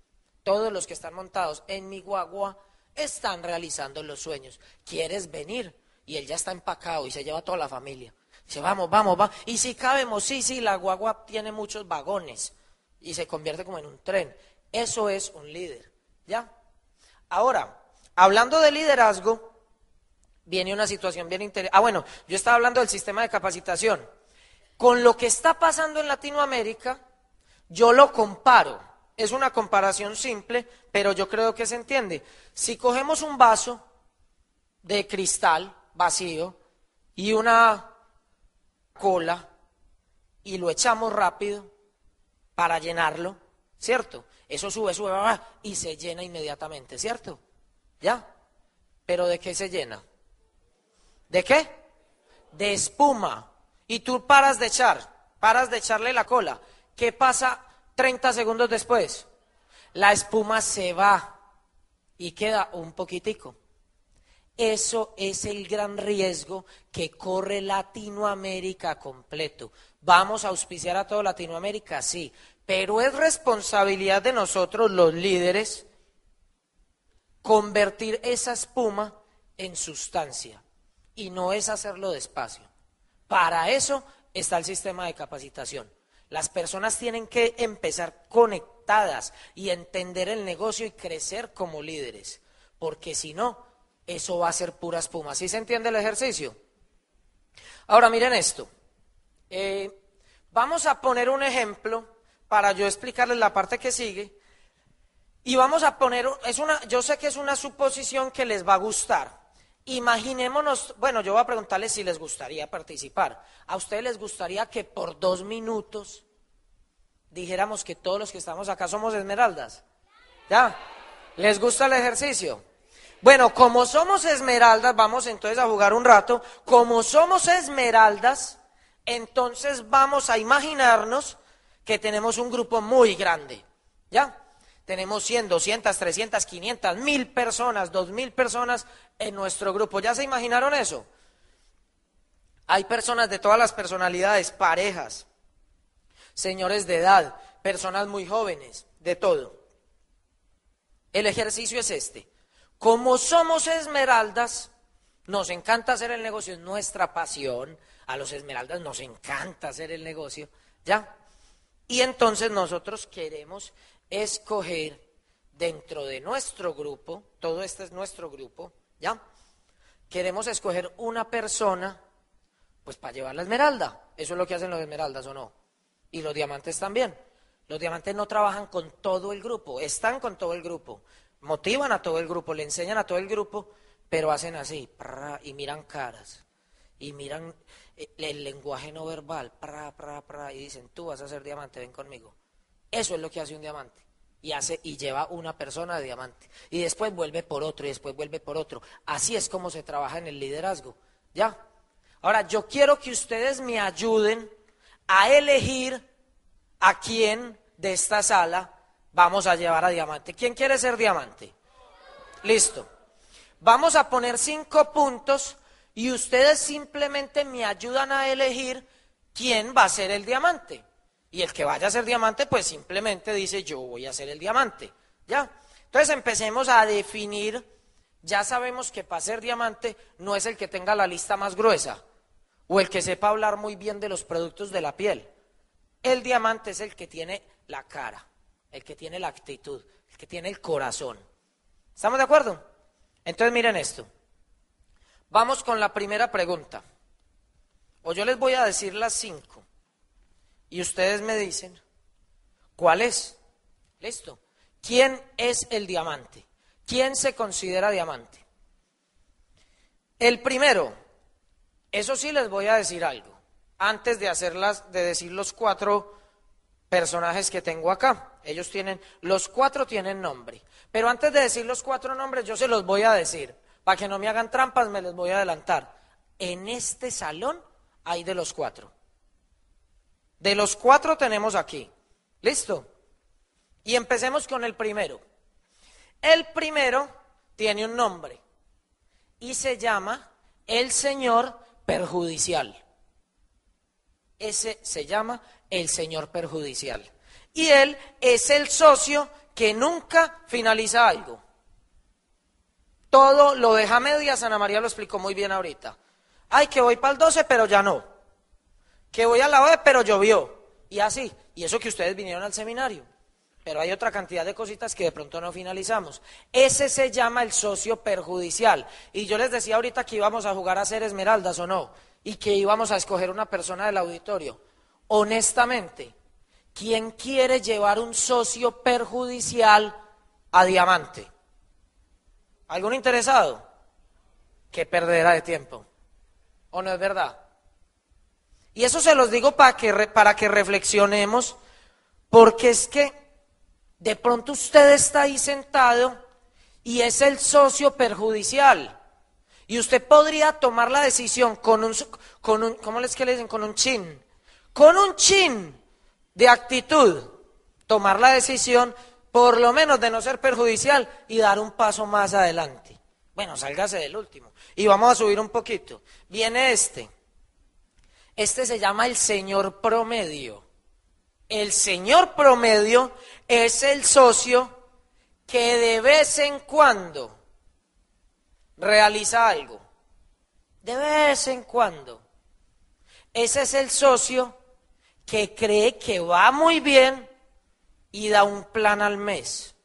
todos los que están montados en mi guagua están realizando los sueños. ¿Quieres venir? Y él ya está empacado y se lleva a toda la familia. Dice, vamos, vamos, vamos. Y si cabemos, sí, sí, la guagua tiene muchos vagones y se convierte como en un tren. Eso es un líder. ¿Ya? Ahora, hablando de liderazgo, viene una situación bien interesante. Ah, bueno, yo estaba hablando del sistema de capacitación. Con lo que está pasando en Latinoamérica, yo lo comparo es una comparación simple, pero yo creo que se entiende. Si cogemos un vaso de cristal vacío y una cola y lo echamos rápido para llenarlo, ¿cierto? Eso sube, sube, y se llena inmediatamente, ¿cierto? ¿Ya? ¿Pero de qué se llena? ¿De qué? De espuma. Y tú paras de echar, paras de echarle la cola. ¿Qué pasa 30 segundos después, la espuma se va y queda un poquitico. Eso es el gran riesgo que corre Latinoamérica completo. ¿Vamos a auspiciar a toda Latinoamérica? Sí, pero es responsabilidad de nosotros los líderes convertir esa espuma en sustancia y no es hacerlo despacio. Para eso está el sistema de capacitación. Las personas tienen que empezar conectadas y entender el negocio y crecer como líderes, porque si no, eso va a ser pura espuma. ¿Sí se entiende el ejercicio? Ahora miren esto. Eh, vamos a poner un ejemplo para yo explicarles la parte que sigue. Y vamos a poner, es una, yo sé que es una suposición que les va a gustar. Imaginémonos, bueno, yo voy a preguntarles si les gustaría participar. ¿A ustedes les gustaría que por dos minutos dijéramos que todos los que estamos acá somos esmeraldas? ¿Ya? ¿Les gusta el ejercicio? Bueno, como somos esmeraldas, vamos entonces a jugar un rato. Como somos esmeraldas, entonces vamos a imaginarnos que tenemos un grupo muy grande. ¿Ya? Tenemos 100, 200, 300, 500, 1000 personas, 2000 personas en nuestro grupo. ¿Ya se imaginaron eso? Hay personas de todas las personalidades, parejas, señores de edad, personas muy jóvenes, de todo. El ejercicio es este. Como somos esmeraldas, nos encanta hacer el negocio, es nuestra pasión. A los esmeraldas nos encanta hacer el negocio, ¿ya? Y entonces nosotros queremos escoger dentro de nuestro grupo, todo este es nuestro grupo, ¿ya? Queremos escoger una persona, pues para llevar la esmeralda. Eso es lo que hacen los esmeraldas, ¿o no? Y los diamantes también. Los diamantes no trabajan con todo el grupo, están con todo el grupo, motivan a todo el grupo, le enseñan a todo el grupo, pero hacen así, y miran caras, y miran eh, el lenguaje no verbal, y dicen, tú vas a ser diamante, ven conmigo. Eso es lo que hace un diamante y hace y lleva una persona de diamante y después vuelve por otro y después vuelve por otro. Así es como se trabaja en el liderazgo. ¿Ya? Ahora, yo quiero que ustedes me ayuden a elegir a quién de esta sala vamos a llevar a diamante. ¿Quién quiere ser diamante? Listo. Vamos a poner cinco puntos y ustedes simplemente me ayudan a elegir quién va a ser el diamante. Y el que vaya a ser diamante, pues simplemente dice, yo voy a ser el diamante. ¿Ya? Entonces empecemos a definir, ya sabemos que para ser diamante no es el que tenga la lista más gruesa o el que sepa hablar muy bien de los productos de la piel. El diamante es el que tiene la cara, el que tiene la actitud, el que tiene el corazón. ¿Estamos de acuerdo? Entonces miren esto. Vamos con la primera pregunta. O yo les voy a decir las cinco. Y ustedes me dicen, ¿cuál es? Listo. ¿Quién es el diamante? ¿Quién se considera diamante? El primero, eso sí les voy a decir algo, antes de hacerlas, de decir los cuatro personajes que tengo acá. Ellos tienen, los cuatro tienen nombre. Pero antes de decir los cuatro nombres, yo se los voy a decir. Para que no me hagan trampas, me les voy a adelantar. En este salón hay de los cuatro. De los cuatro tenemos aquí. ¿Listo? Y empecemos con el primero. El primero tiene un nombre y se llama el Señor perjudicial. Ese se llama el Señor perjudicial. Y él es el socio que nunca finaliza algo. Todo lo deja media, Ana María lo explicó muy bien ahorita. Ay, que voy para el 12, pero ya no que voy a la web, pero llovió. Y así. Y eso que ustedes vinieron al seminario. Pero hay otra cantidad de cositas que de pronto no finalizamos. Ese se llama el socio perjudicial. Y yo les decía ahorita que íbamos a jugar a ser esmeraldas o no. Y que íbamos a escoger una persona del auditorio. Honestamente, ¿quién quiere llevar un socio perjudicial a diamante? ¿Algún interesado? Qué perdera de tiempo. ¿O no es verdad? Y eso se los digo para que, para que reflexionemos, porque es que de pronto usted está ahí sentado y es el socio perjudicial. Y usted podría tomar la decisión con un, con un ¿cómo les que le dicen? Con un chin. Con un chin de actitud. Tomar la decisión, por lo menos de no ser perjudicial y dar un paso más adelante. Bueno, sálgase del último. Y vamos a subir un poquito. Viene este. Este se llama el señor promedio. El señor promedio es el socio que de vez en cuando realiza algo. De vez en cuando. Ese es el socio que cree que va muy bien y da un plan al mes.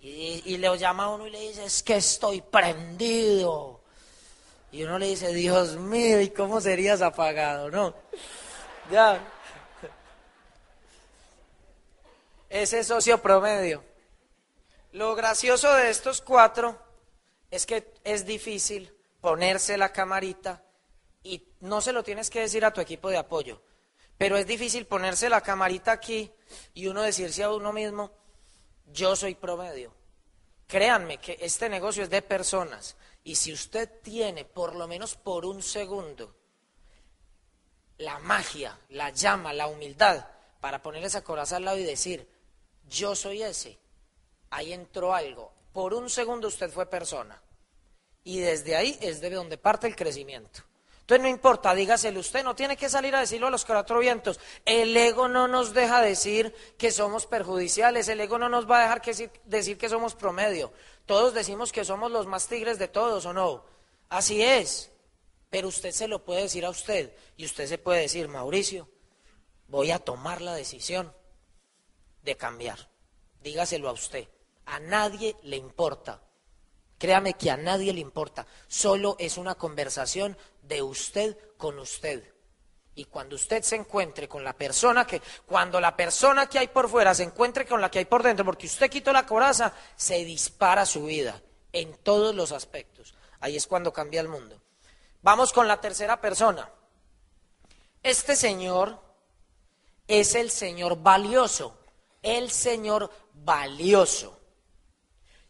Y, le llama a uno y le dice, es que estoy prendido. Y uno le dice, Dios mío, ¿y cómo serías apagado? No. Ya. Ese socio promedio. Lo gracioso de estos cuatro es que es difícil ponerse la camarita y no se lo tienes que decir a tu equipo de apoyo, pero es difícil ponerse la camarita aquí y uno decirse a uno mismo, yo soy promedio. Créanme que este negocio es de personas y si usted tiene por lo menos por un segundo la magia, la llama, la humildad para poner esa coraza al lado y decir, yo soy ese, ahí entró algo. Por un segundo usted fue persona. Y desde ahí es de donde parte el crecimiento. Entonces no importa, dígaselo usted, no tiene que salir a decirlo a los cuatro vientos. El ego no nos deja decir que somos perjudiciales, el ego no nos va a dejar decir que somos promedio. Todos decimos que somos los más tigres de todos, ¿o no? Así es. Pero usted se lo puede decir a usted y usted se puede decir, Mauricio, voy a tomar la decisión de cambiar. Dígaselo a usted. A nadie le importa. Créame que a nadie le importa. Solo es una conversación de usted con usted. Y cuando usted se encuentre con la persona que, cuando la persona que hay por fuera se encuentre con la que hay por dentro, porque usted quitó la coraza, se dispara su vida en todos los aspectos. Ahí es cuando cambia el mundo. Vamos con la tercera persona. Este señor es el señor valioso, el señor valioso.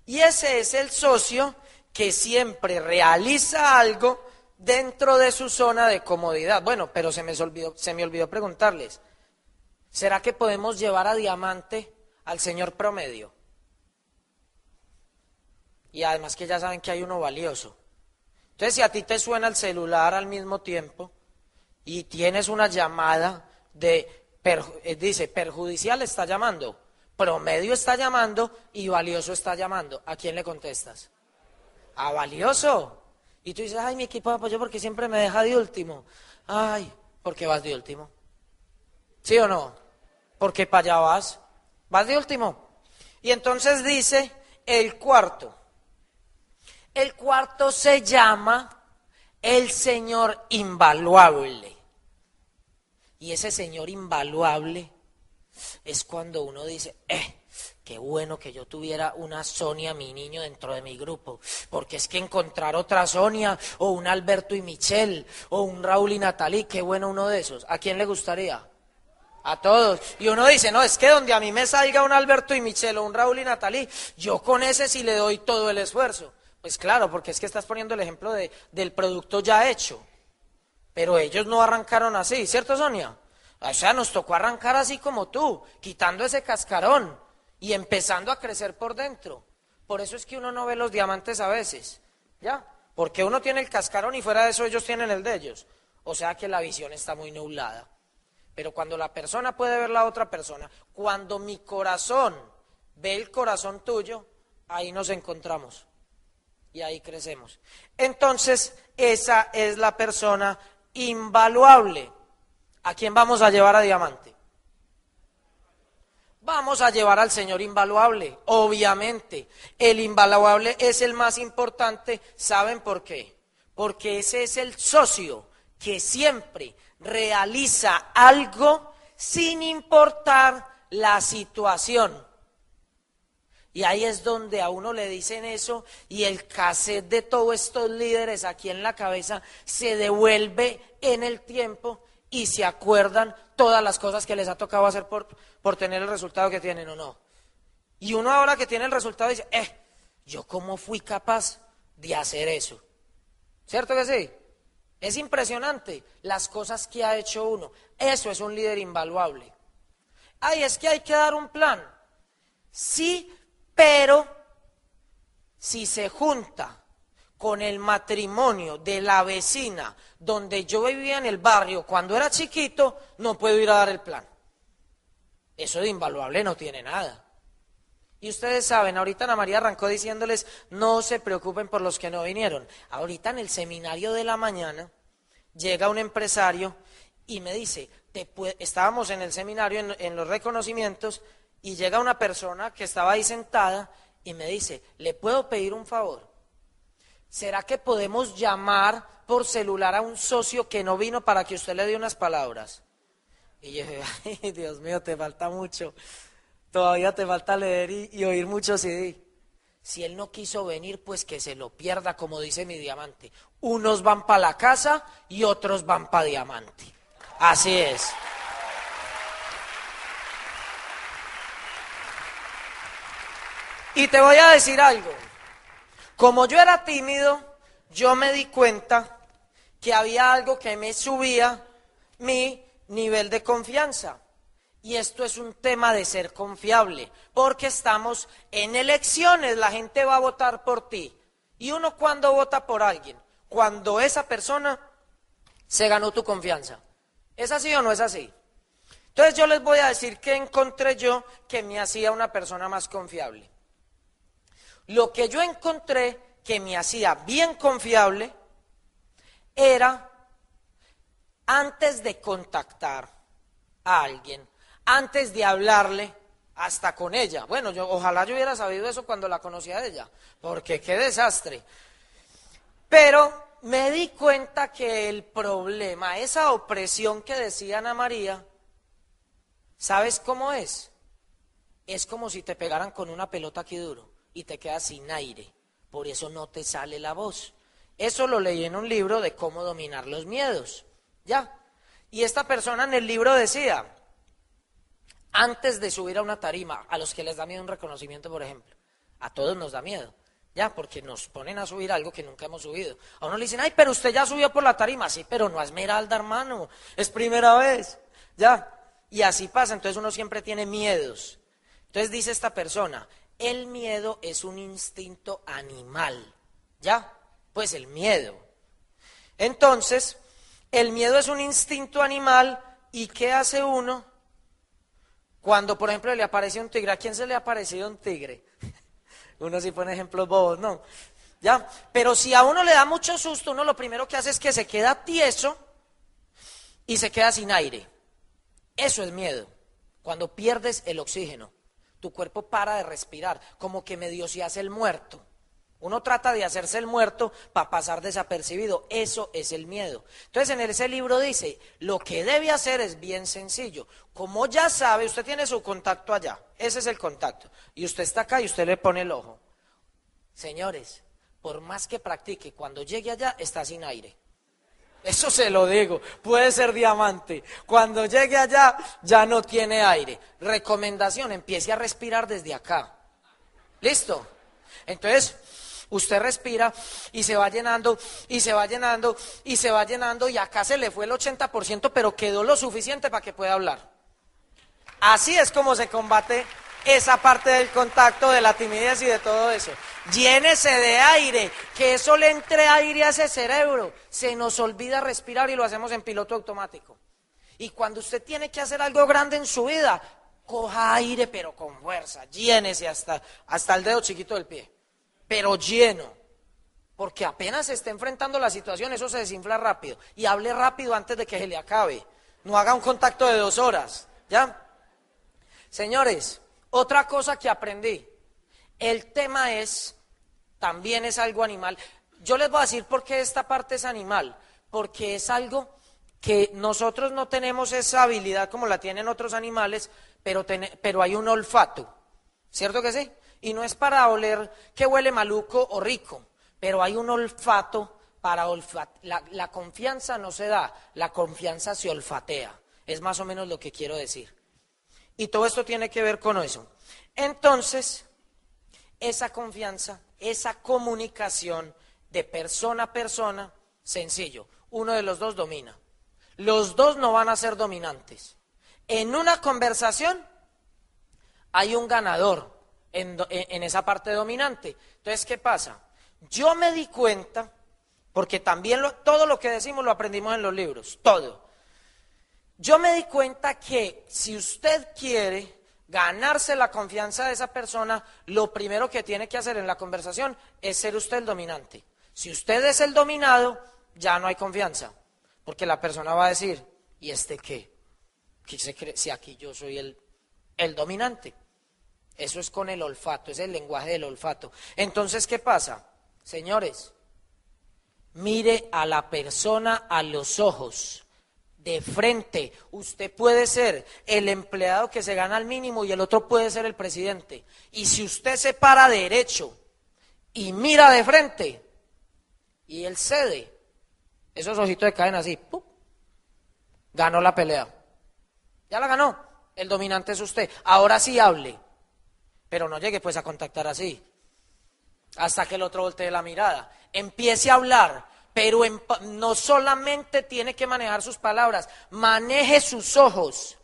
Y ese es el socio que siempre realiza algo dentro de su zona de comodidad. Bueno, pero se me olvidó, se me olvidó preguntarles, ¿será que podemos llevar a diamante al señor promedio? Y además que ya saben que hay uno valioso. Entonces, si a ti te suena el celular al mismo tiempo y tienes una llamada de, eh, dice, perjudicial está llamando, promedio está llamando y valioso está llamando, ¿a quién le contestas? A valioso. Y tú dices, ay, mi equipo de apoyo porque siempre me deja de último. Ay, ¿por qué vas de último? ¿Sí o no? Porque para allá vas. Vas de último. Y entonces dice el cuarto. El cuarto se llama el Señor invaluable. Y ese Señor invaluable es cuando uno dice, eh, Qué bueno que yo tuviera una Sonia, mi niño, dentro de mi grupo. Porque es que encontrar otra Sonia, o un Alberto y Michelle, o un Raúl y Natalie, qué bueno uno de esos. ¿A quién le gustaría? A todos. Y uno dice, no, es que donde a mí me salga un Alberto y Michelle o un Raúl y Natalie, yo con ese sí le doy todo el esfuerzo. Pues claro, porque es que estás poniendo el ejemplo de, del producto ya hecho. Pero ellos no arrancaron así, ¿cierto, Sonia? O sea, nos tocó arrancar así como tú, quitando ese cascarón y empezando a crecer por dentro. Por eso es que uno no ve los diamantes a veces, ¿ya? Porque uno tiene el cascarón y fuera de eso ellos tienen el de ellos. O sea que la visión está muy nublada. Pero cuando la persona puede ver la otra persona, cuando mi corazón ve el corazón tuyo, ahí nos encontramos y ahí crecemos. Entonces, esa es la persona invaluable. ¿A quién vamos a llevar a diamante? Vamos a llevar al Señor invaluable, obviamente. El invaluable es el más importante, ¿saben por qué? Porque ese es el socio que siempre realiza algo sin importar la situación. Y ahí es donde a uno le dicen eso y el cassette de todos estos líderes aquí en la cabeza se devuelve en el tiempo y se acuerdan todas las cosas que les ha tocado hacer por, por tener el resultado que tienen o no. Y uno ahora que tiene el resultado dice, eh, yo cómo fui capaz de hacer eso. ¿Cierto que sí? Es impresionante las cosas que ha hecho uno. Eso es un líder invaluable. Ay, es que hay que dar un plan. Sí, pero si se junta con el matrimonio de la vecina donde yo vivía en el barrio cuando era chiquito, no puedo ir a dar el plan. Eso de invaluable no tiene nada. Y ustedes saben, ahorita Ana María arrancó diciéndoles, no se preocupen por los que no vinieron. Ahorita en el seminario de la mañana llega un empresario y me dice, estábamos en el seminario, en, en los reconocimientos, y llega una persona que estaba ahí sentada y me dice, ¿le puedo pedir un favor? ¿Será que podemos llamar por celular a un socio que no vino para que usted le dé unas palabras? Y yo ay, Dios mío, te falta mucho. Todavía te falta leer y, oír mucho CD. Si él no quiso venir, pues que se lo pierda, como dice mi diamante. Unos van para la casa y otros van para diamante. Así es. Y te voy a decir algo. Como yo era tímido, yo me di cuenta que había algo que me subía mi nivel de confianza. Y esto es un tema de ser confiable, porque estamos en elecciones, la gente va a votar por ti. Y uno cuando vota por alguien, cuando esa persona se ganó tu confianza. ¿Es así o no es así? Entonces yo les voy a decir que encontré yo que me hacía una persona más confiable. Lo que yo encontré que me hacía bien confiable era antes de contactar a alguien, antes de hablarle hasta con ella. Bueno, yo ojalá yo hubiera sabido eso cuando la conocía a ella, porque qué desastre. Pero me di cuenta que el problema, esa opresión que decía Ana María, ¿sabes cómo es? Es como si te pegaran con una pelota aquí duro y te quedas sin aire. Por eso no te sale la voz. Eso lo leí en un libro de cómo dominar los miedos. ¿Ya? Y esta persona en el libro decía, antes de subir a una tarima, a los que les da miedo un reconocimiento, por ejemplo, a todos nos da miedo, ya, porque nos ponen a subir algo que nunca hemos subido. A uno le dicen, ay, pero usted ya subió por la tarima, sí, pero no es Esmeralda, hermano, es primera vez, ya. Y así pasa, entonces uno siempre tiene miedos. Entonces dice esta persona, el miedo es un instinto animal, ¿ya? Pues el miedo. Entonces, el miedo es un instinto animal y ¿qué hace uno? Cuando, por ejemplo, le aparece un tigre, ¿a quién se le ha aparecido un tigre? uno sí pone ejemplos bobos, no. ¿Ya? Pero si a uno le da mucho susto, uno lo primero que hace es que se queda tieso y se queda sin aire. Eso es miedo. Cuando pierdes el oxígeno, tu cuerpo para de respirar, como que medio se hace el muerto. Uno trata de hacerse el muerto para pasar desapercibido. Eso es el miedo. Entonces en ese libro dice, lo que debe hacer es bien sencillo. Como ya sabe, usted tiene su contacto allá. Ese es el contacto. Y usted está acá y usted le pone el ojo. Señores, por más que practique, cuando llegue allá está sin aire. Eso se lo digo, puede ser diamante. Cuando llegue allá ya no tiene aire. Recomendación, empiece a respirar desde acá. ¿Listo? Entonces, Usted respira y se va llenando y se va llenando y se va llenando y acá se le fue el 80%, pero quedó lo suficiente para que pueda hablar. Así es como se combate esa parte del contacto, de la timidez y de todo eso. Llénese de aire, que eso le entre aire a ese cerebro. Se nos olvida respirar y lo hacemos en piloto automático. Y cuando usted tiene que hacer algo grande en su vida, coja aire pero con fuerza, llénese hasta, hasta el dedo chiquito del pie pero lleno. Porque apenas se está enfrentando la situación, eso se desinfla rápido. Y hable rápido antes de que se le acabe. No haga un contacto de dos horas. ¿Ya? Señores, otra cosa que aprendí. El tema es, también es algo animal. Yo les voy a decir por qué esta parte es animal. Porque es algo que nosotros no tenemos esa habilidad como la tienen otros animales, pero, pero hay un olfato, ¿cierto que sí? Y no es para oler que huele maluco o rico, pero hay un olfato para olfatear. La, la confianza no se da, la confianza se olfatea. Es más o menos lo que quiero decir. Y todo esto tiene que ver con eso. Entonces, esa confianza, esa comunicación de persona a persona, sencillo, uno de los dos domina. Los dos no van a ser dominantes. En una conversación hay un ganador en, esa parte dominante. Entonces, ¿qué pasa? Yo me di cuenta, porque también todo lo que decimos lo aprendimos en los libros, todo. Yo me di cuenta que si usted quiere ganarse la confianza de esa persona, lo primero que tiene que hacer en la conversación es ser usted el dominante. Si usted es el dominado, ya no hay confianza, porque la persona va a decir, ¿y este qué? ¿Qué se cree? Si aquí yo soy el, el dominante. Eso es con el olfato, es el lenguaje del olfato. Entonces, ¿qué pasa? Señores, mire a la persona a los ojos, de frente. Usted puede ser el empleado que se gana al mínimo y el otro puede ser el presidente. Y si usted se para derecho y mira de frente y él cede, esos ojitos le caen así, ¡pum! ganó la pelea. Ya la ganó. El dominante es usted. Ahora sí hable. Pero no llegue pues a contactar así. Hasta que el otro voltee la mirada. Empiece a hablar. Pero no solamente tiene que manejar sus palabras, maneje sus ojos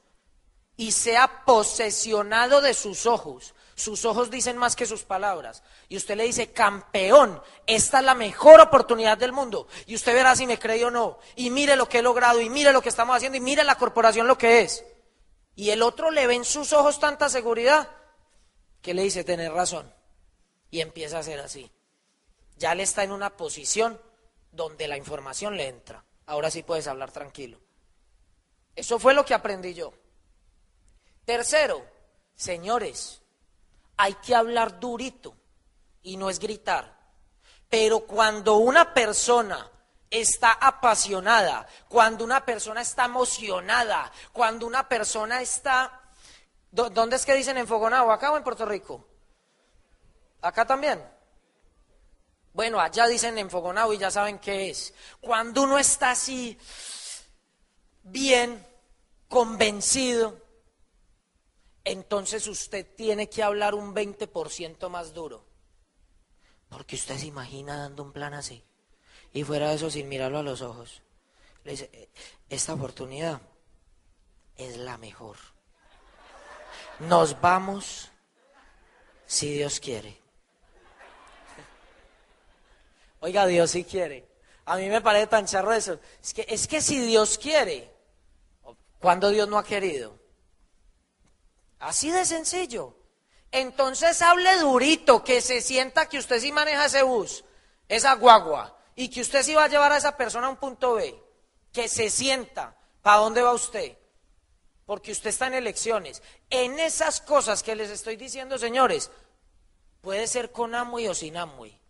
y sea posesionado de sus ojos. Sus ojos dicen más que sus palabras. Y usted le dice, campeón, esta es la mejor oportunidad del mundo. Y usted verá si me cree o no. Y mire lo que he logrado, y mire lo que estamos haciendo, y mire la corporación lo que es. Y el otro le ve en sus ojos tanta seguridad que le dice tener razón y empieza a ser así. Ya le está en una posición donde la información le entra. Ahora sí puedes hablar tranquilo. Eso fue lo que aprendí yo. Tercero, señores, hay que hablar durito y no es gritar. Pero cuando una persona está apasionada, cuando una persona está emocionada, cuando una persona está ¿Dónde es que dicen enfogonado? ¿Acá o en Puerto Rico? ¿Acá también? Bueno, allá dicen enfogonado y ya saben qué es. Cuando uno está así, bien, convencido, entonces usted tiene que hablar un 20% más duro. Porque usted se imagina dando un plan así. Y fuera de eso, sin mirarlo a los ojos. Le dice, eh, esta oportunidad es la mejor. Nos vamos si Dios quiere. Oiga, Dios sí quiere. A mí me parece tan charro eso. Es que, es que si Dios quiere, cuando Dios no ha querido. Así de sencillo. Entonces hable durito, que se sienta que usted sí maneja ese bus, esa guagua, y que usted sí va a llevar a esa persona a un punto B. Que se sienta. ¿Para dónde va usted? porque usted está en elecciones. En esas cosas que les estoy diciendo, señores, puede ser con Amway o sin Amway,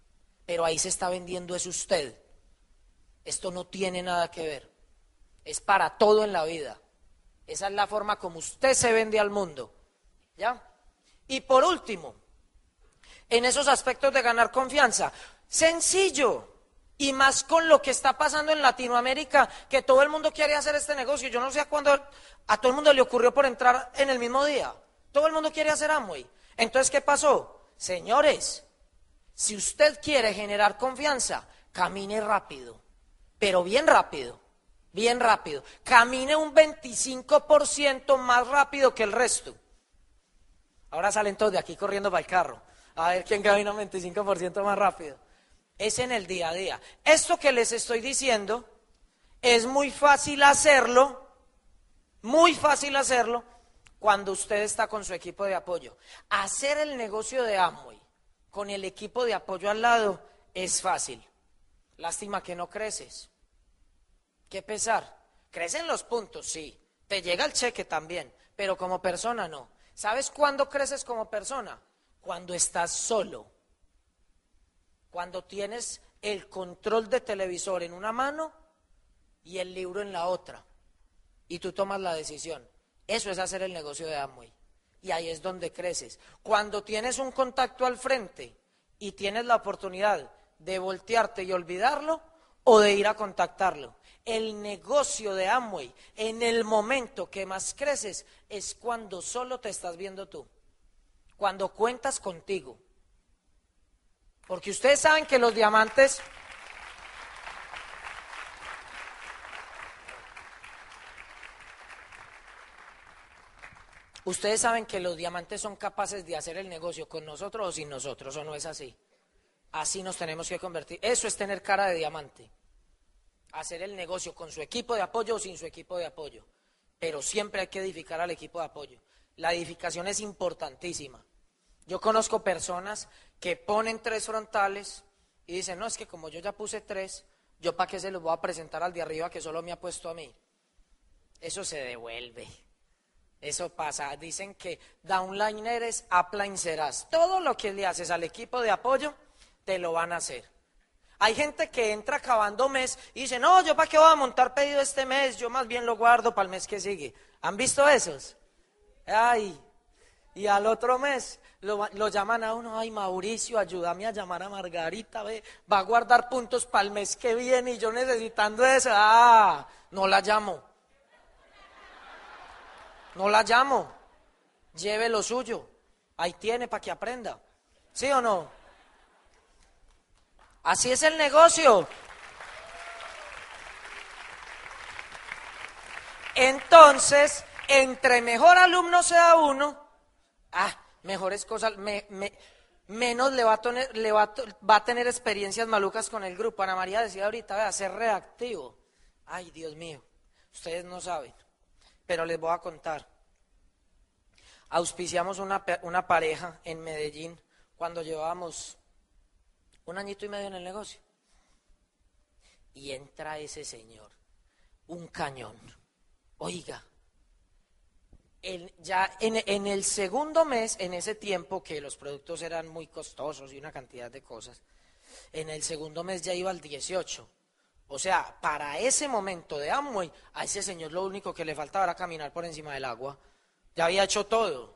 pero ahí se está vendiendo es usted. Esto no tiene nada que ver. Es para todo en la vida. Esa es la forma como usted se vende al mundo. ¿Ya? Y por último, en esos aspectos de ganar confianza, sencillo. Y más con lo que está pasando en Latinoamérica, que todo el mundo quiere hacer este negocio. Yo no sé a cuándo a todo el mundo le ocurrió por entrar en el mismo día. Todo el mundo quiere hacer Amway. Entonces, ¿qué pasó? Señores, si usted quiere generar confianza, camine rápido, pero bien rápido, bien rápido. Camine un 25% más rápido que el resto. Ahora salen todos de aquí corriendo para el carro. A ver quién camina un 25% más rápido es en el día a día. Esto que les estoy diciendo es muy fácil hacerlo, muy fácil hacerlo cuando usted está con su equipo de apoyo. Hacer el negocio de Amway con el equipo de apoyo al lado es fácil. Lástima que no creces. ¿Qué pesar? Crecen los puntos, sí. Te llega el cheque también, pero como persona no. ¿Sabes cuándo creces como persona? Cuando estás solo cuando tienes el control de televisor en una mano y el libro en la otra. Y tú tomas la decisión. Eso es hacer el negocio de Amway. Y ahí es donde creces. Cuando tienes un contacto al frente y tienes la oportunidad de voltearte y olvidarlo o de ir a contactarlo. El negocio de Amway, en el momento que más creces, es cuando solo te estás viendo tú. Cuando cuentas contigo. Porque ustedes saben que los diamantes Ustedes saben que los diamantes son capaces de hacer el negocio con nosotros o sin nosotros, ¿o no es así? Así nos tenemos que convertir. Eso es tener cara de diamante. Hacer el negocio con su equipo de apoyo o sin su equipo de apoyo. Pero siempre hay que edificar al equipo de apoyo. La edificación es importantísima. Yo conozco personas que ponen tres frontales y dicen, no, es que como yo ya puse tres, yo para qué se los voy a presentar al de arriba que solo me ha puesto a mí. Eso se devuelve. Eso pasa. Dicen que downline eres, upline. Todo lo que le haces al equipo de apoyo, te lo van a hacer. Hay gente que entra acabando mes y dice, no, yo para qué voy a montar pedido este mes, yo más bien lo guardo para el mes que sigue. ¿Han visto esos? Ay, y al otro mes lo, lo, llaman a uno, ay Mauricio, ayúdame a llamar a Margarita, ve, va a guardar puntos para el mes que viene y yo necesitando eso, ah, no la llamo. No la llamo. Lleve lo suyo. Ahí tiene para que aprenda. ¿Sí o no? Así es el negocio. Entonces, entre mejor alumno sea uno, ah, mejores cosas, menos le, va a, tener, le va, a tener experiencias malucas con el grupo. Ana María decía ahorita, vea, ser reactivo. Ay, Dios mío, ustedes no saben pero les voy a contar. Auspiciamos una, una pareja en Medellín cuando llevábamos un añito y medio en el negocio. Y entra ese señor, un cañón. Oiga, ya en, en, el segundo mes, en ese tiempo que los productos eran muy costosos y una cantidad de cosas, en el segundo mes ya iba al 18. O sea, para ese momento de Amway, a ese señor lo único que le faltaba era caminar por encima del agua. Ya había hecho todo.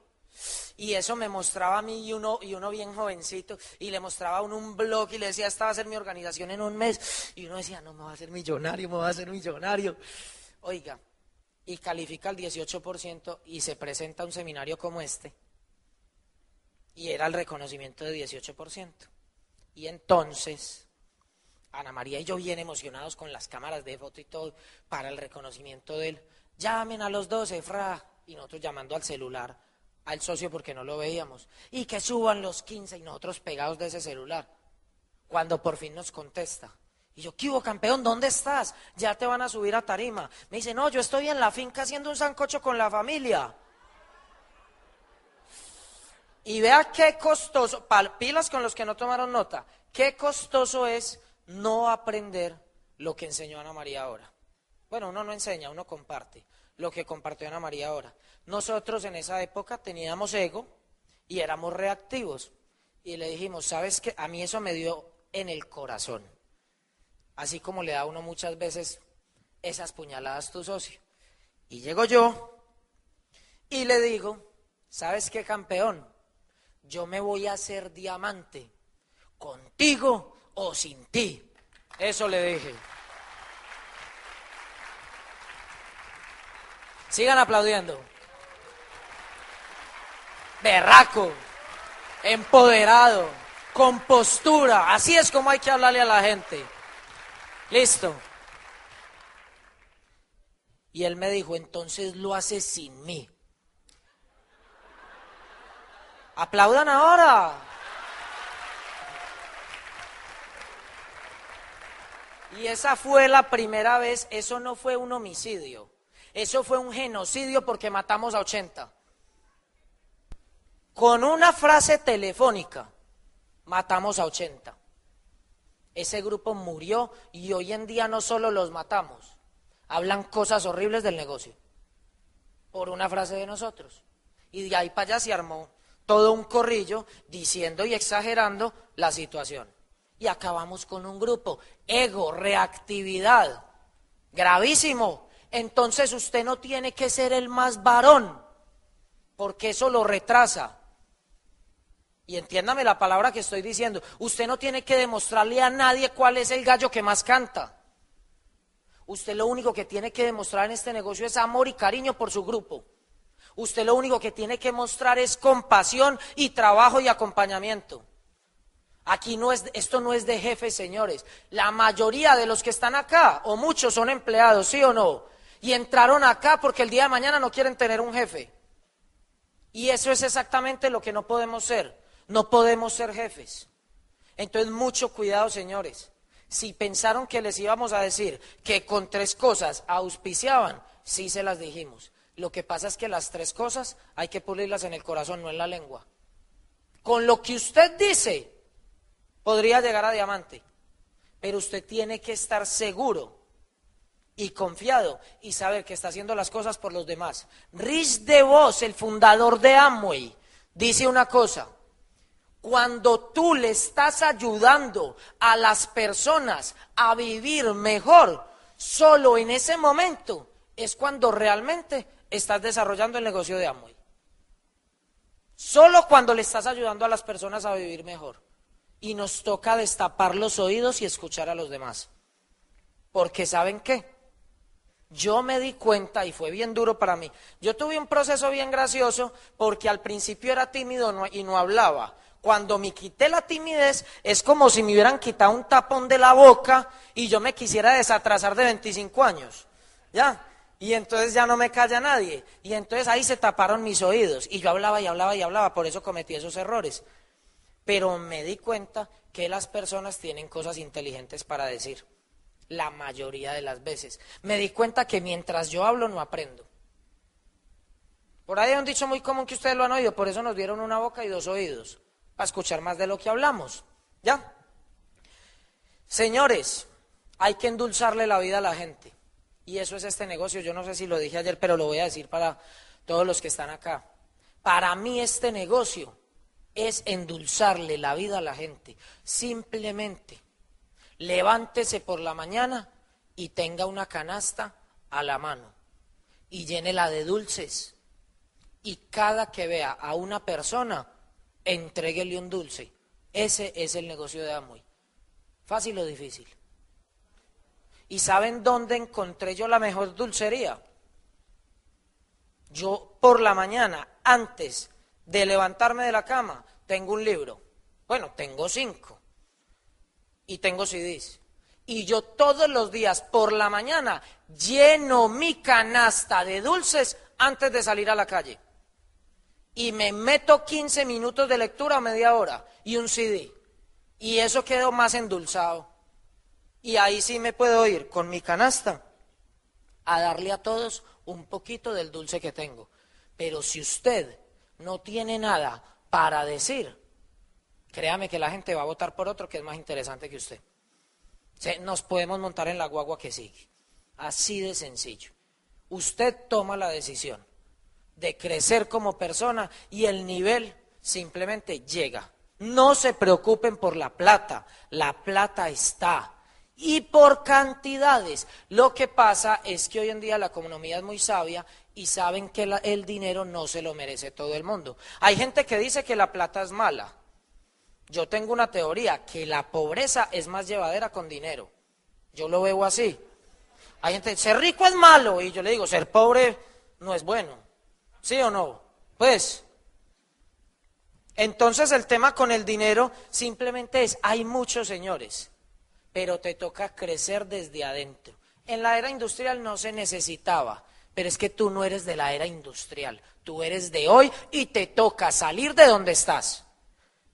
Y eso me mostraba a mí y uno, y uno bien jovencito, y le mostraba a uno un blog y le decía, esta va a ser mi organización en un mes. Y uno decía, no, me va a hacer millonario, me va a hacer millonario. Oiga, y califica el 18% y se presenta a un seminario como este. Y era el reconocimiento de 18%. Y entonces Ana María y yo bien emocionados con las cámaras de foto y todo para el reconocimiento de él. Llamen a los 12, fra. Y nosotros llamando al celular al socio porque no lo veíamos. Y que suban los 15 y nosotros pegados de ese celular. Cuando por fin nos contesta. Y yo, ¿qué hubo, campeón? ¿Dónde estás? Ya te van a subir a tarima. Me dice, no, yo estoy en la finca haciendo un sancocho con la familia. Y vea qué costoso, pilas con los que no tomaron nota, qué costoso es no aprender lo que enseñó Ana María ahora. Bueno, uno no enseña, uno comparte lo que compartió Ana María ahora. Nosotros en esa época teníamos ego y éramos reactivos. Y le dijimos, ¿sabes qué? A mí eso me dio en el corazón. Así como le da a uno muchas veces esas puñaladas tu socio. Y llego yo y le digo, ¿sabes qué, campeón? Yo me voy a hacer diamante contigo o sin ti. Eso le dije. Sigan aplaudiendo. Berraco, empoderado, con postura. Así es como hay que hablarle a la gente. Listo. Y él me dijo, entonces lo hace sin mí. Aplaudan ahora. Y esa fue la primera vez, eso no fue un homicidio, eso fue un genocidio porque matamos a 80. Con una frase telefónica, matamos a 80. Ese grupo murió y hoy en día no solo los matamos, hablan cosas horribles del negocio por una frase de nosotros. Y de ahí para allá se armó todo un corrillo diciendo y exagerando la situación y acabamos con un grupo. Ego, reactividad. Gravísimo. Entonces usted no tiene que ser el más varón, porque eso lo retrasa. Y entiéndame la palabra que estoy diciendo. Usted no tiene que demostrarle a nadie cuál es el gallo que más canta. Usted lo único que tiene que demostrar en este negocio es amor y cariño por su grupo. Usted lo único que tiene que mostrar es compasión y trabajo y acompañamiento. Aquí no es, esto no es de jefes, señores. La mayoría de los que están acá, o muchos son empleados, ¿sí o no? Y entraron acá porque el día de mañana no quieren tener un jefe. Y eso es exactamente lo que no podemos ser. No podemos ser jefes. Entonces, mucho cuidado, señores. Si pensaron que les íbamos a decir que con tres cosas auspiciaban, sí se las dijimos. Lo que pasa es que las tres cosas hay que pulirlas en el corazón, no en la lengua. Con lo que usted dice, podría llegar a diamante, pero usted tiene que estar seguro y confiado y saber que está haciendo las cosas por los demás. Rich DeVos, el fundador de Amway, dice una cosa. Cuando tú le estás ayudando a las personas a vivir mejor, solo en ese momento es cuando realmente estás desarrollando el negocio de Amway. Solo cuando le estás ayudando a las personas a vivir mejor y nos toca destapar los oídos y escuchar a los demás. Porque ¿saben qué? Yo me di cuenta y fue bien duro para mí. Yo tuve un proceso bien gracioso porque al principio era tímido y no hablaba. Cuando me quité la timidez es como si me hubieran quitado un tapón de la boca y yo me quisiera desatrasar de 25 años. ¿Ya? Y entonces ya no me calla nadie. Y entonces ahí se taparon mis oídos. Y yo hablaba y hablaba y hablaba, por eso cometí esos errores pero me di cuenta que las personas tienen cosas inteligentes para decir, la mayoría de las veces. Me di cuenta que mientras yo hablo no aprendo. Por ahí hay un dicho muy común que ustedes lo han oído, por eso nos dieron una boca y dos oídos, para escuchar más de lo que hablamos. ¿Ya? Señores, hay que endulzarle la vida a la gente. Y eso es este negocio. Yo no sé si lo dije ayer, pero lo voy a decir para todos los que están acá. Para mí este negocio es endulzarle la vida a la gente. Simplemente levántese por la mañana y tenga una canasta a la mano y llénela de dulces. Y cada que vea a una persona, entréguele un dulce. Ese es el negocio de Amoy. ¿Fácil o difícil? ¿Y saben dónde encontré yo la mejor dulcería? Yo por la mañana, antes de levantarme de la cama, tengo un libro. Bueno, tengo cinco. Y tengo CDs. Y yo todos los días por la mañana lleno mi canasta de dulces antes de salir a la calle. Y me meto 15 minutos de lectura o media hora y un CD. Y eso quedó más endulzado. Y ahí sí me puedo ir con mi canasta a darle a todos un poquito del dulce que tengo. Pero si usted no tiene nada para decir, créame que la gente va a votar por otro que es más interesante que usted. Nos podemos montar en la guagua que sigue. Así de sencillo. Usted toma la decisión de crecer como persona y el nivel simplemente llega. No se preocupen por la plata, la plata está. Y por cantidades. Lo que pasa es que hoy en día la economía es muy sabia y saben que el dinero no se lo merece todo el mundo. Hay gente que dice que la plata es mala. Yo tengo una teoría, que la pobreza es más llevadera con dinero. Yo lo veo así. Hay gente, ser rico es malo, y yo le digo, ser pobre no es bueno. ¿Sí o no? Pues, entonces el tema con el dinero simplemente es, hay muchos señores, pero te toca crecer desde adentro. En la era industrial no se necesitaba pero es que tú no eres de la era industrial, tú eres de hoy y te toca salir de donde estás.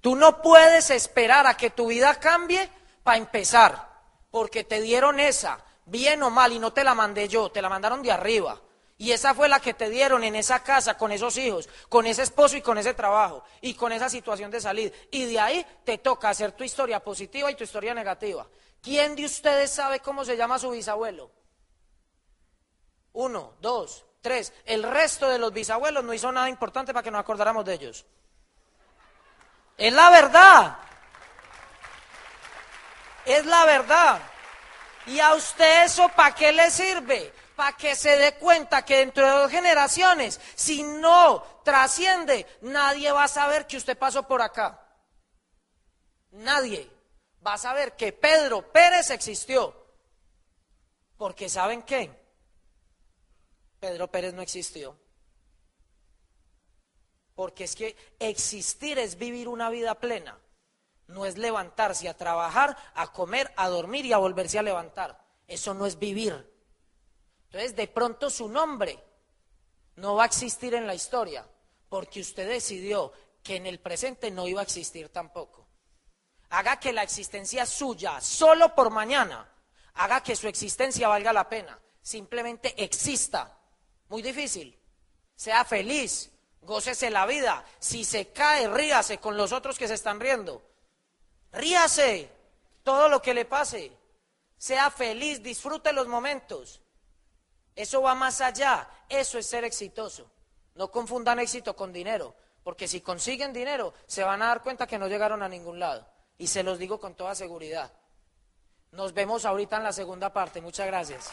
Tú no puedes esperar a que tu vida cambie para empezar, porque te dieron esa, bien o mal, y no te la mandé yo, te la mandaron de arriba. Y esa fue la que te dieron en esa casa, con esos hijos, con ese esposo y con ese trabajo, y con esa situación de salir. Y de ahí te toca hacer tu historia positiva y tu historia negativa. ¿Quién de ustedes sabe cómo se llama su bisabuelo? Uno, dos, tres. El resto de los bisabuelos no hizo nada importante para que nos acordáramos de ellos. Es la verdad. Es la verdad. ¿Y a usted eso para qué le sirve? Para que se dé cuenta que dentro de dos generaciones, si no trasciende, nadie va a saber que usted pasó por acá. Nadie va a saber que Pedro Pérez existió. Porque ¿saben qué? Pedro Pérez no existió. Porque es que existir es vivir una vida plena. No es levantarse a trabajar, a comer, a dormir y a volverse a levantar. Eso no es vivir. Entonces, de pronto su nombre no va a existir en la historia, porque usted decidió que en el presente no iba a existir tampoco. Haga que la existencia suya, solo por mañana, haga que su existencia valga la pena. Simplemente exista. Muy difícil. Sea feliz, gócese la vida. Si se cae, ríase con los otros que se están riendo. Ríase todo lo que le pase. Sea feliz, disfrute los momentos. Eso va más allá. Eso es ser exitoso. No confundan éxito con dinero, porque si consiguen dinero, se van a dar cuenta que no llegaron a ningún lado. Y se los digo con toda seguridad. Nos vemos ahorita en la segunda parte. Muchas gracias.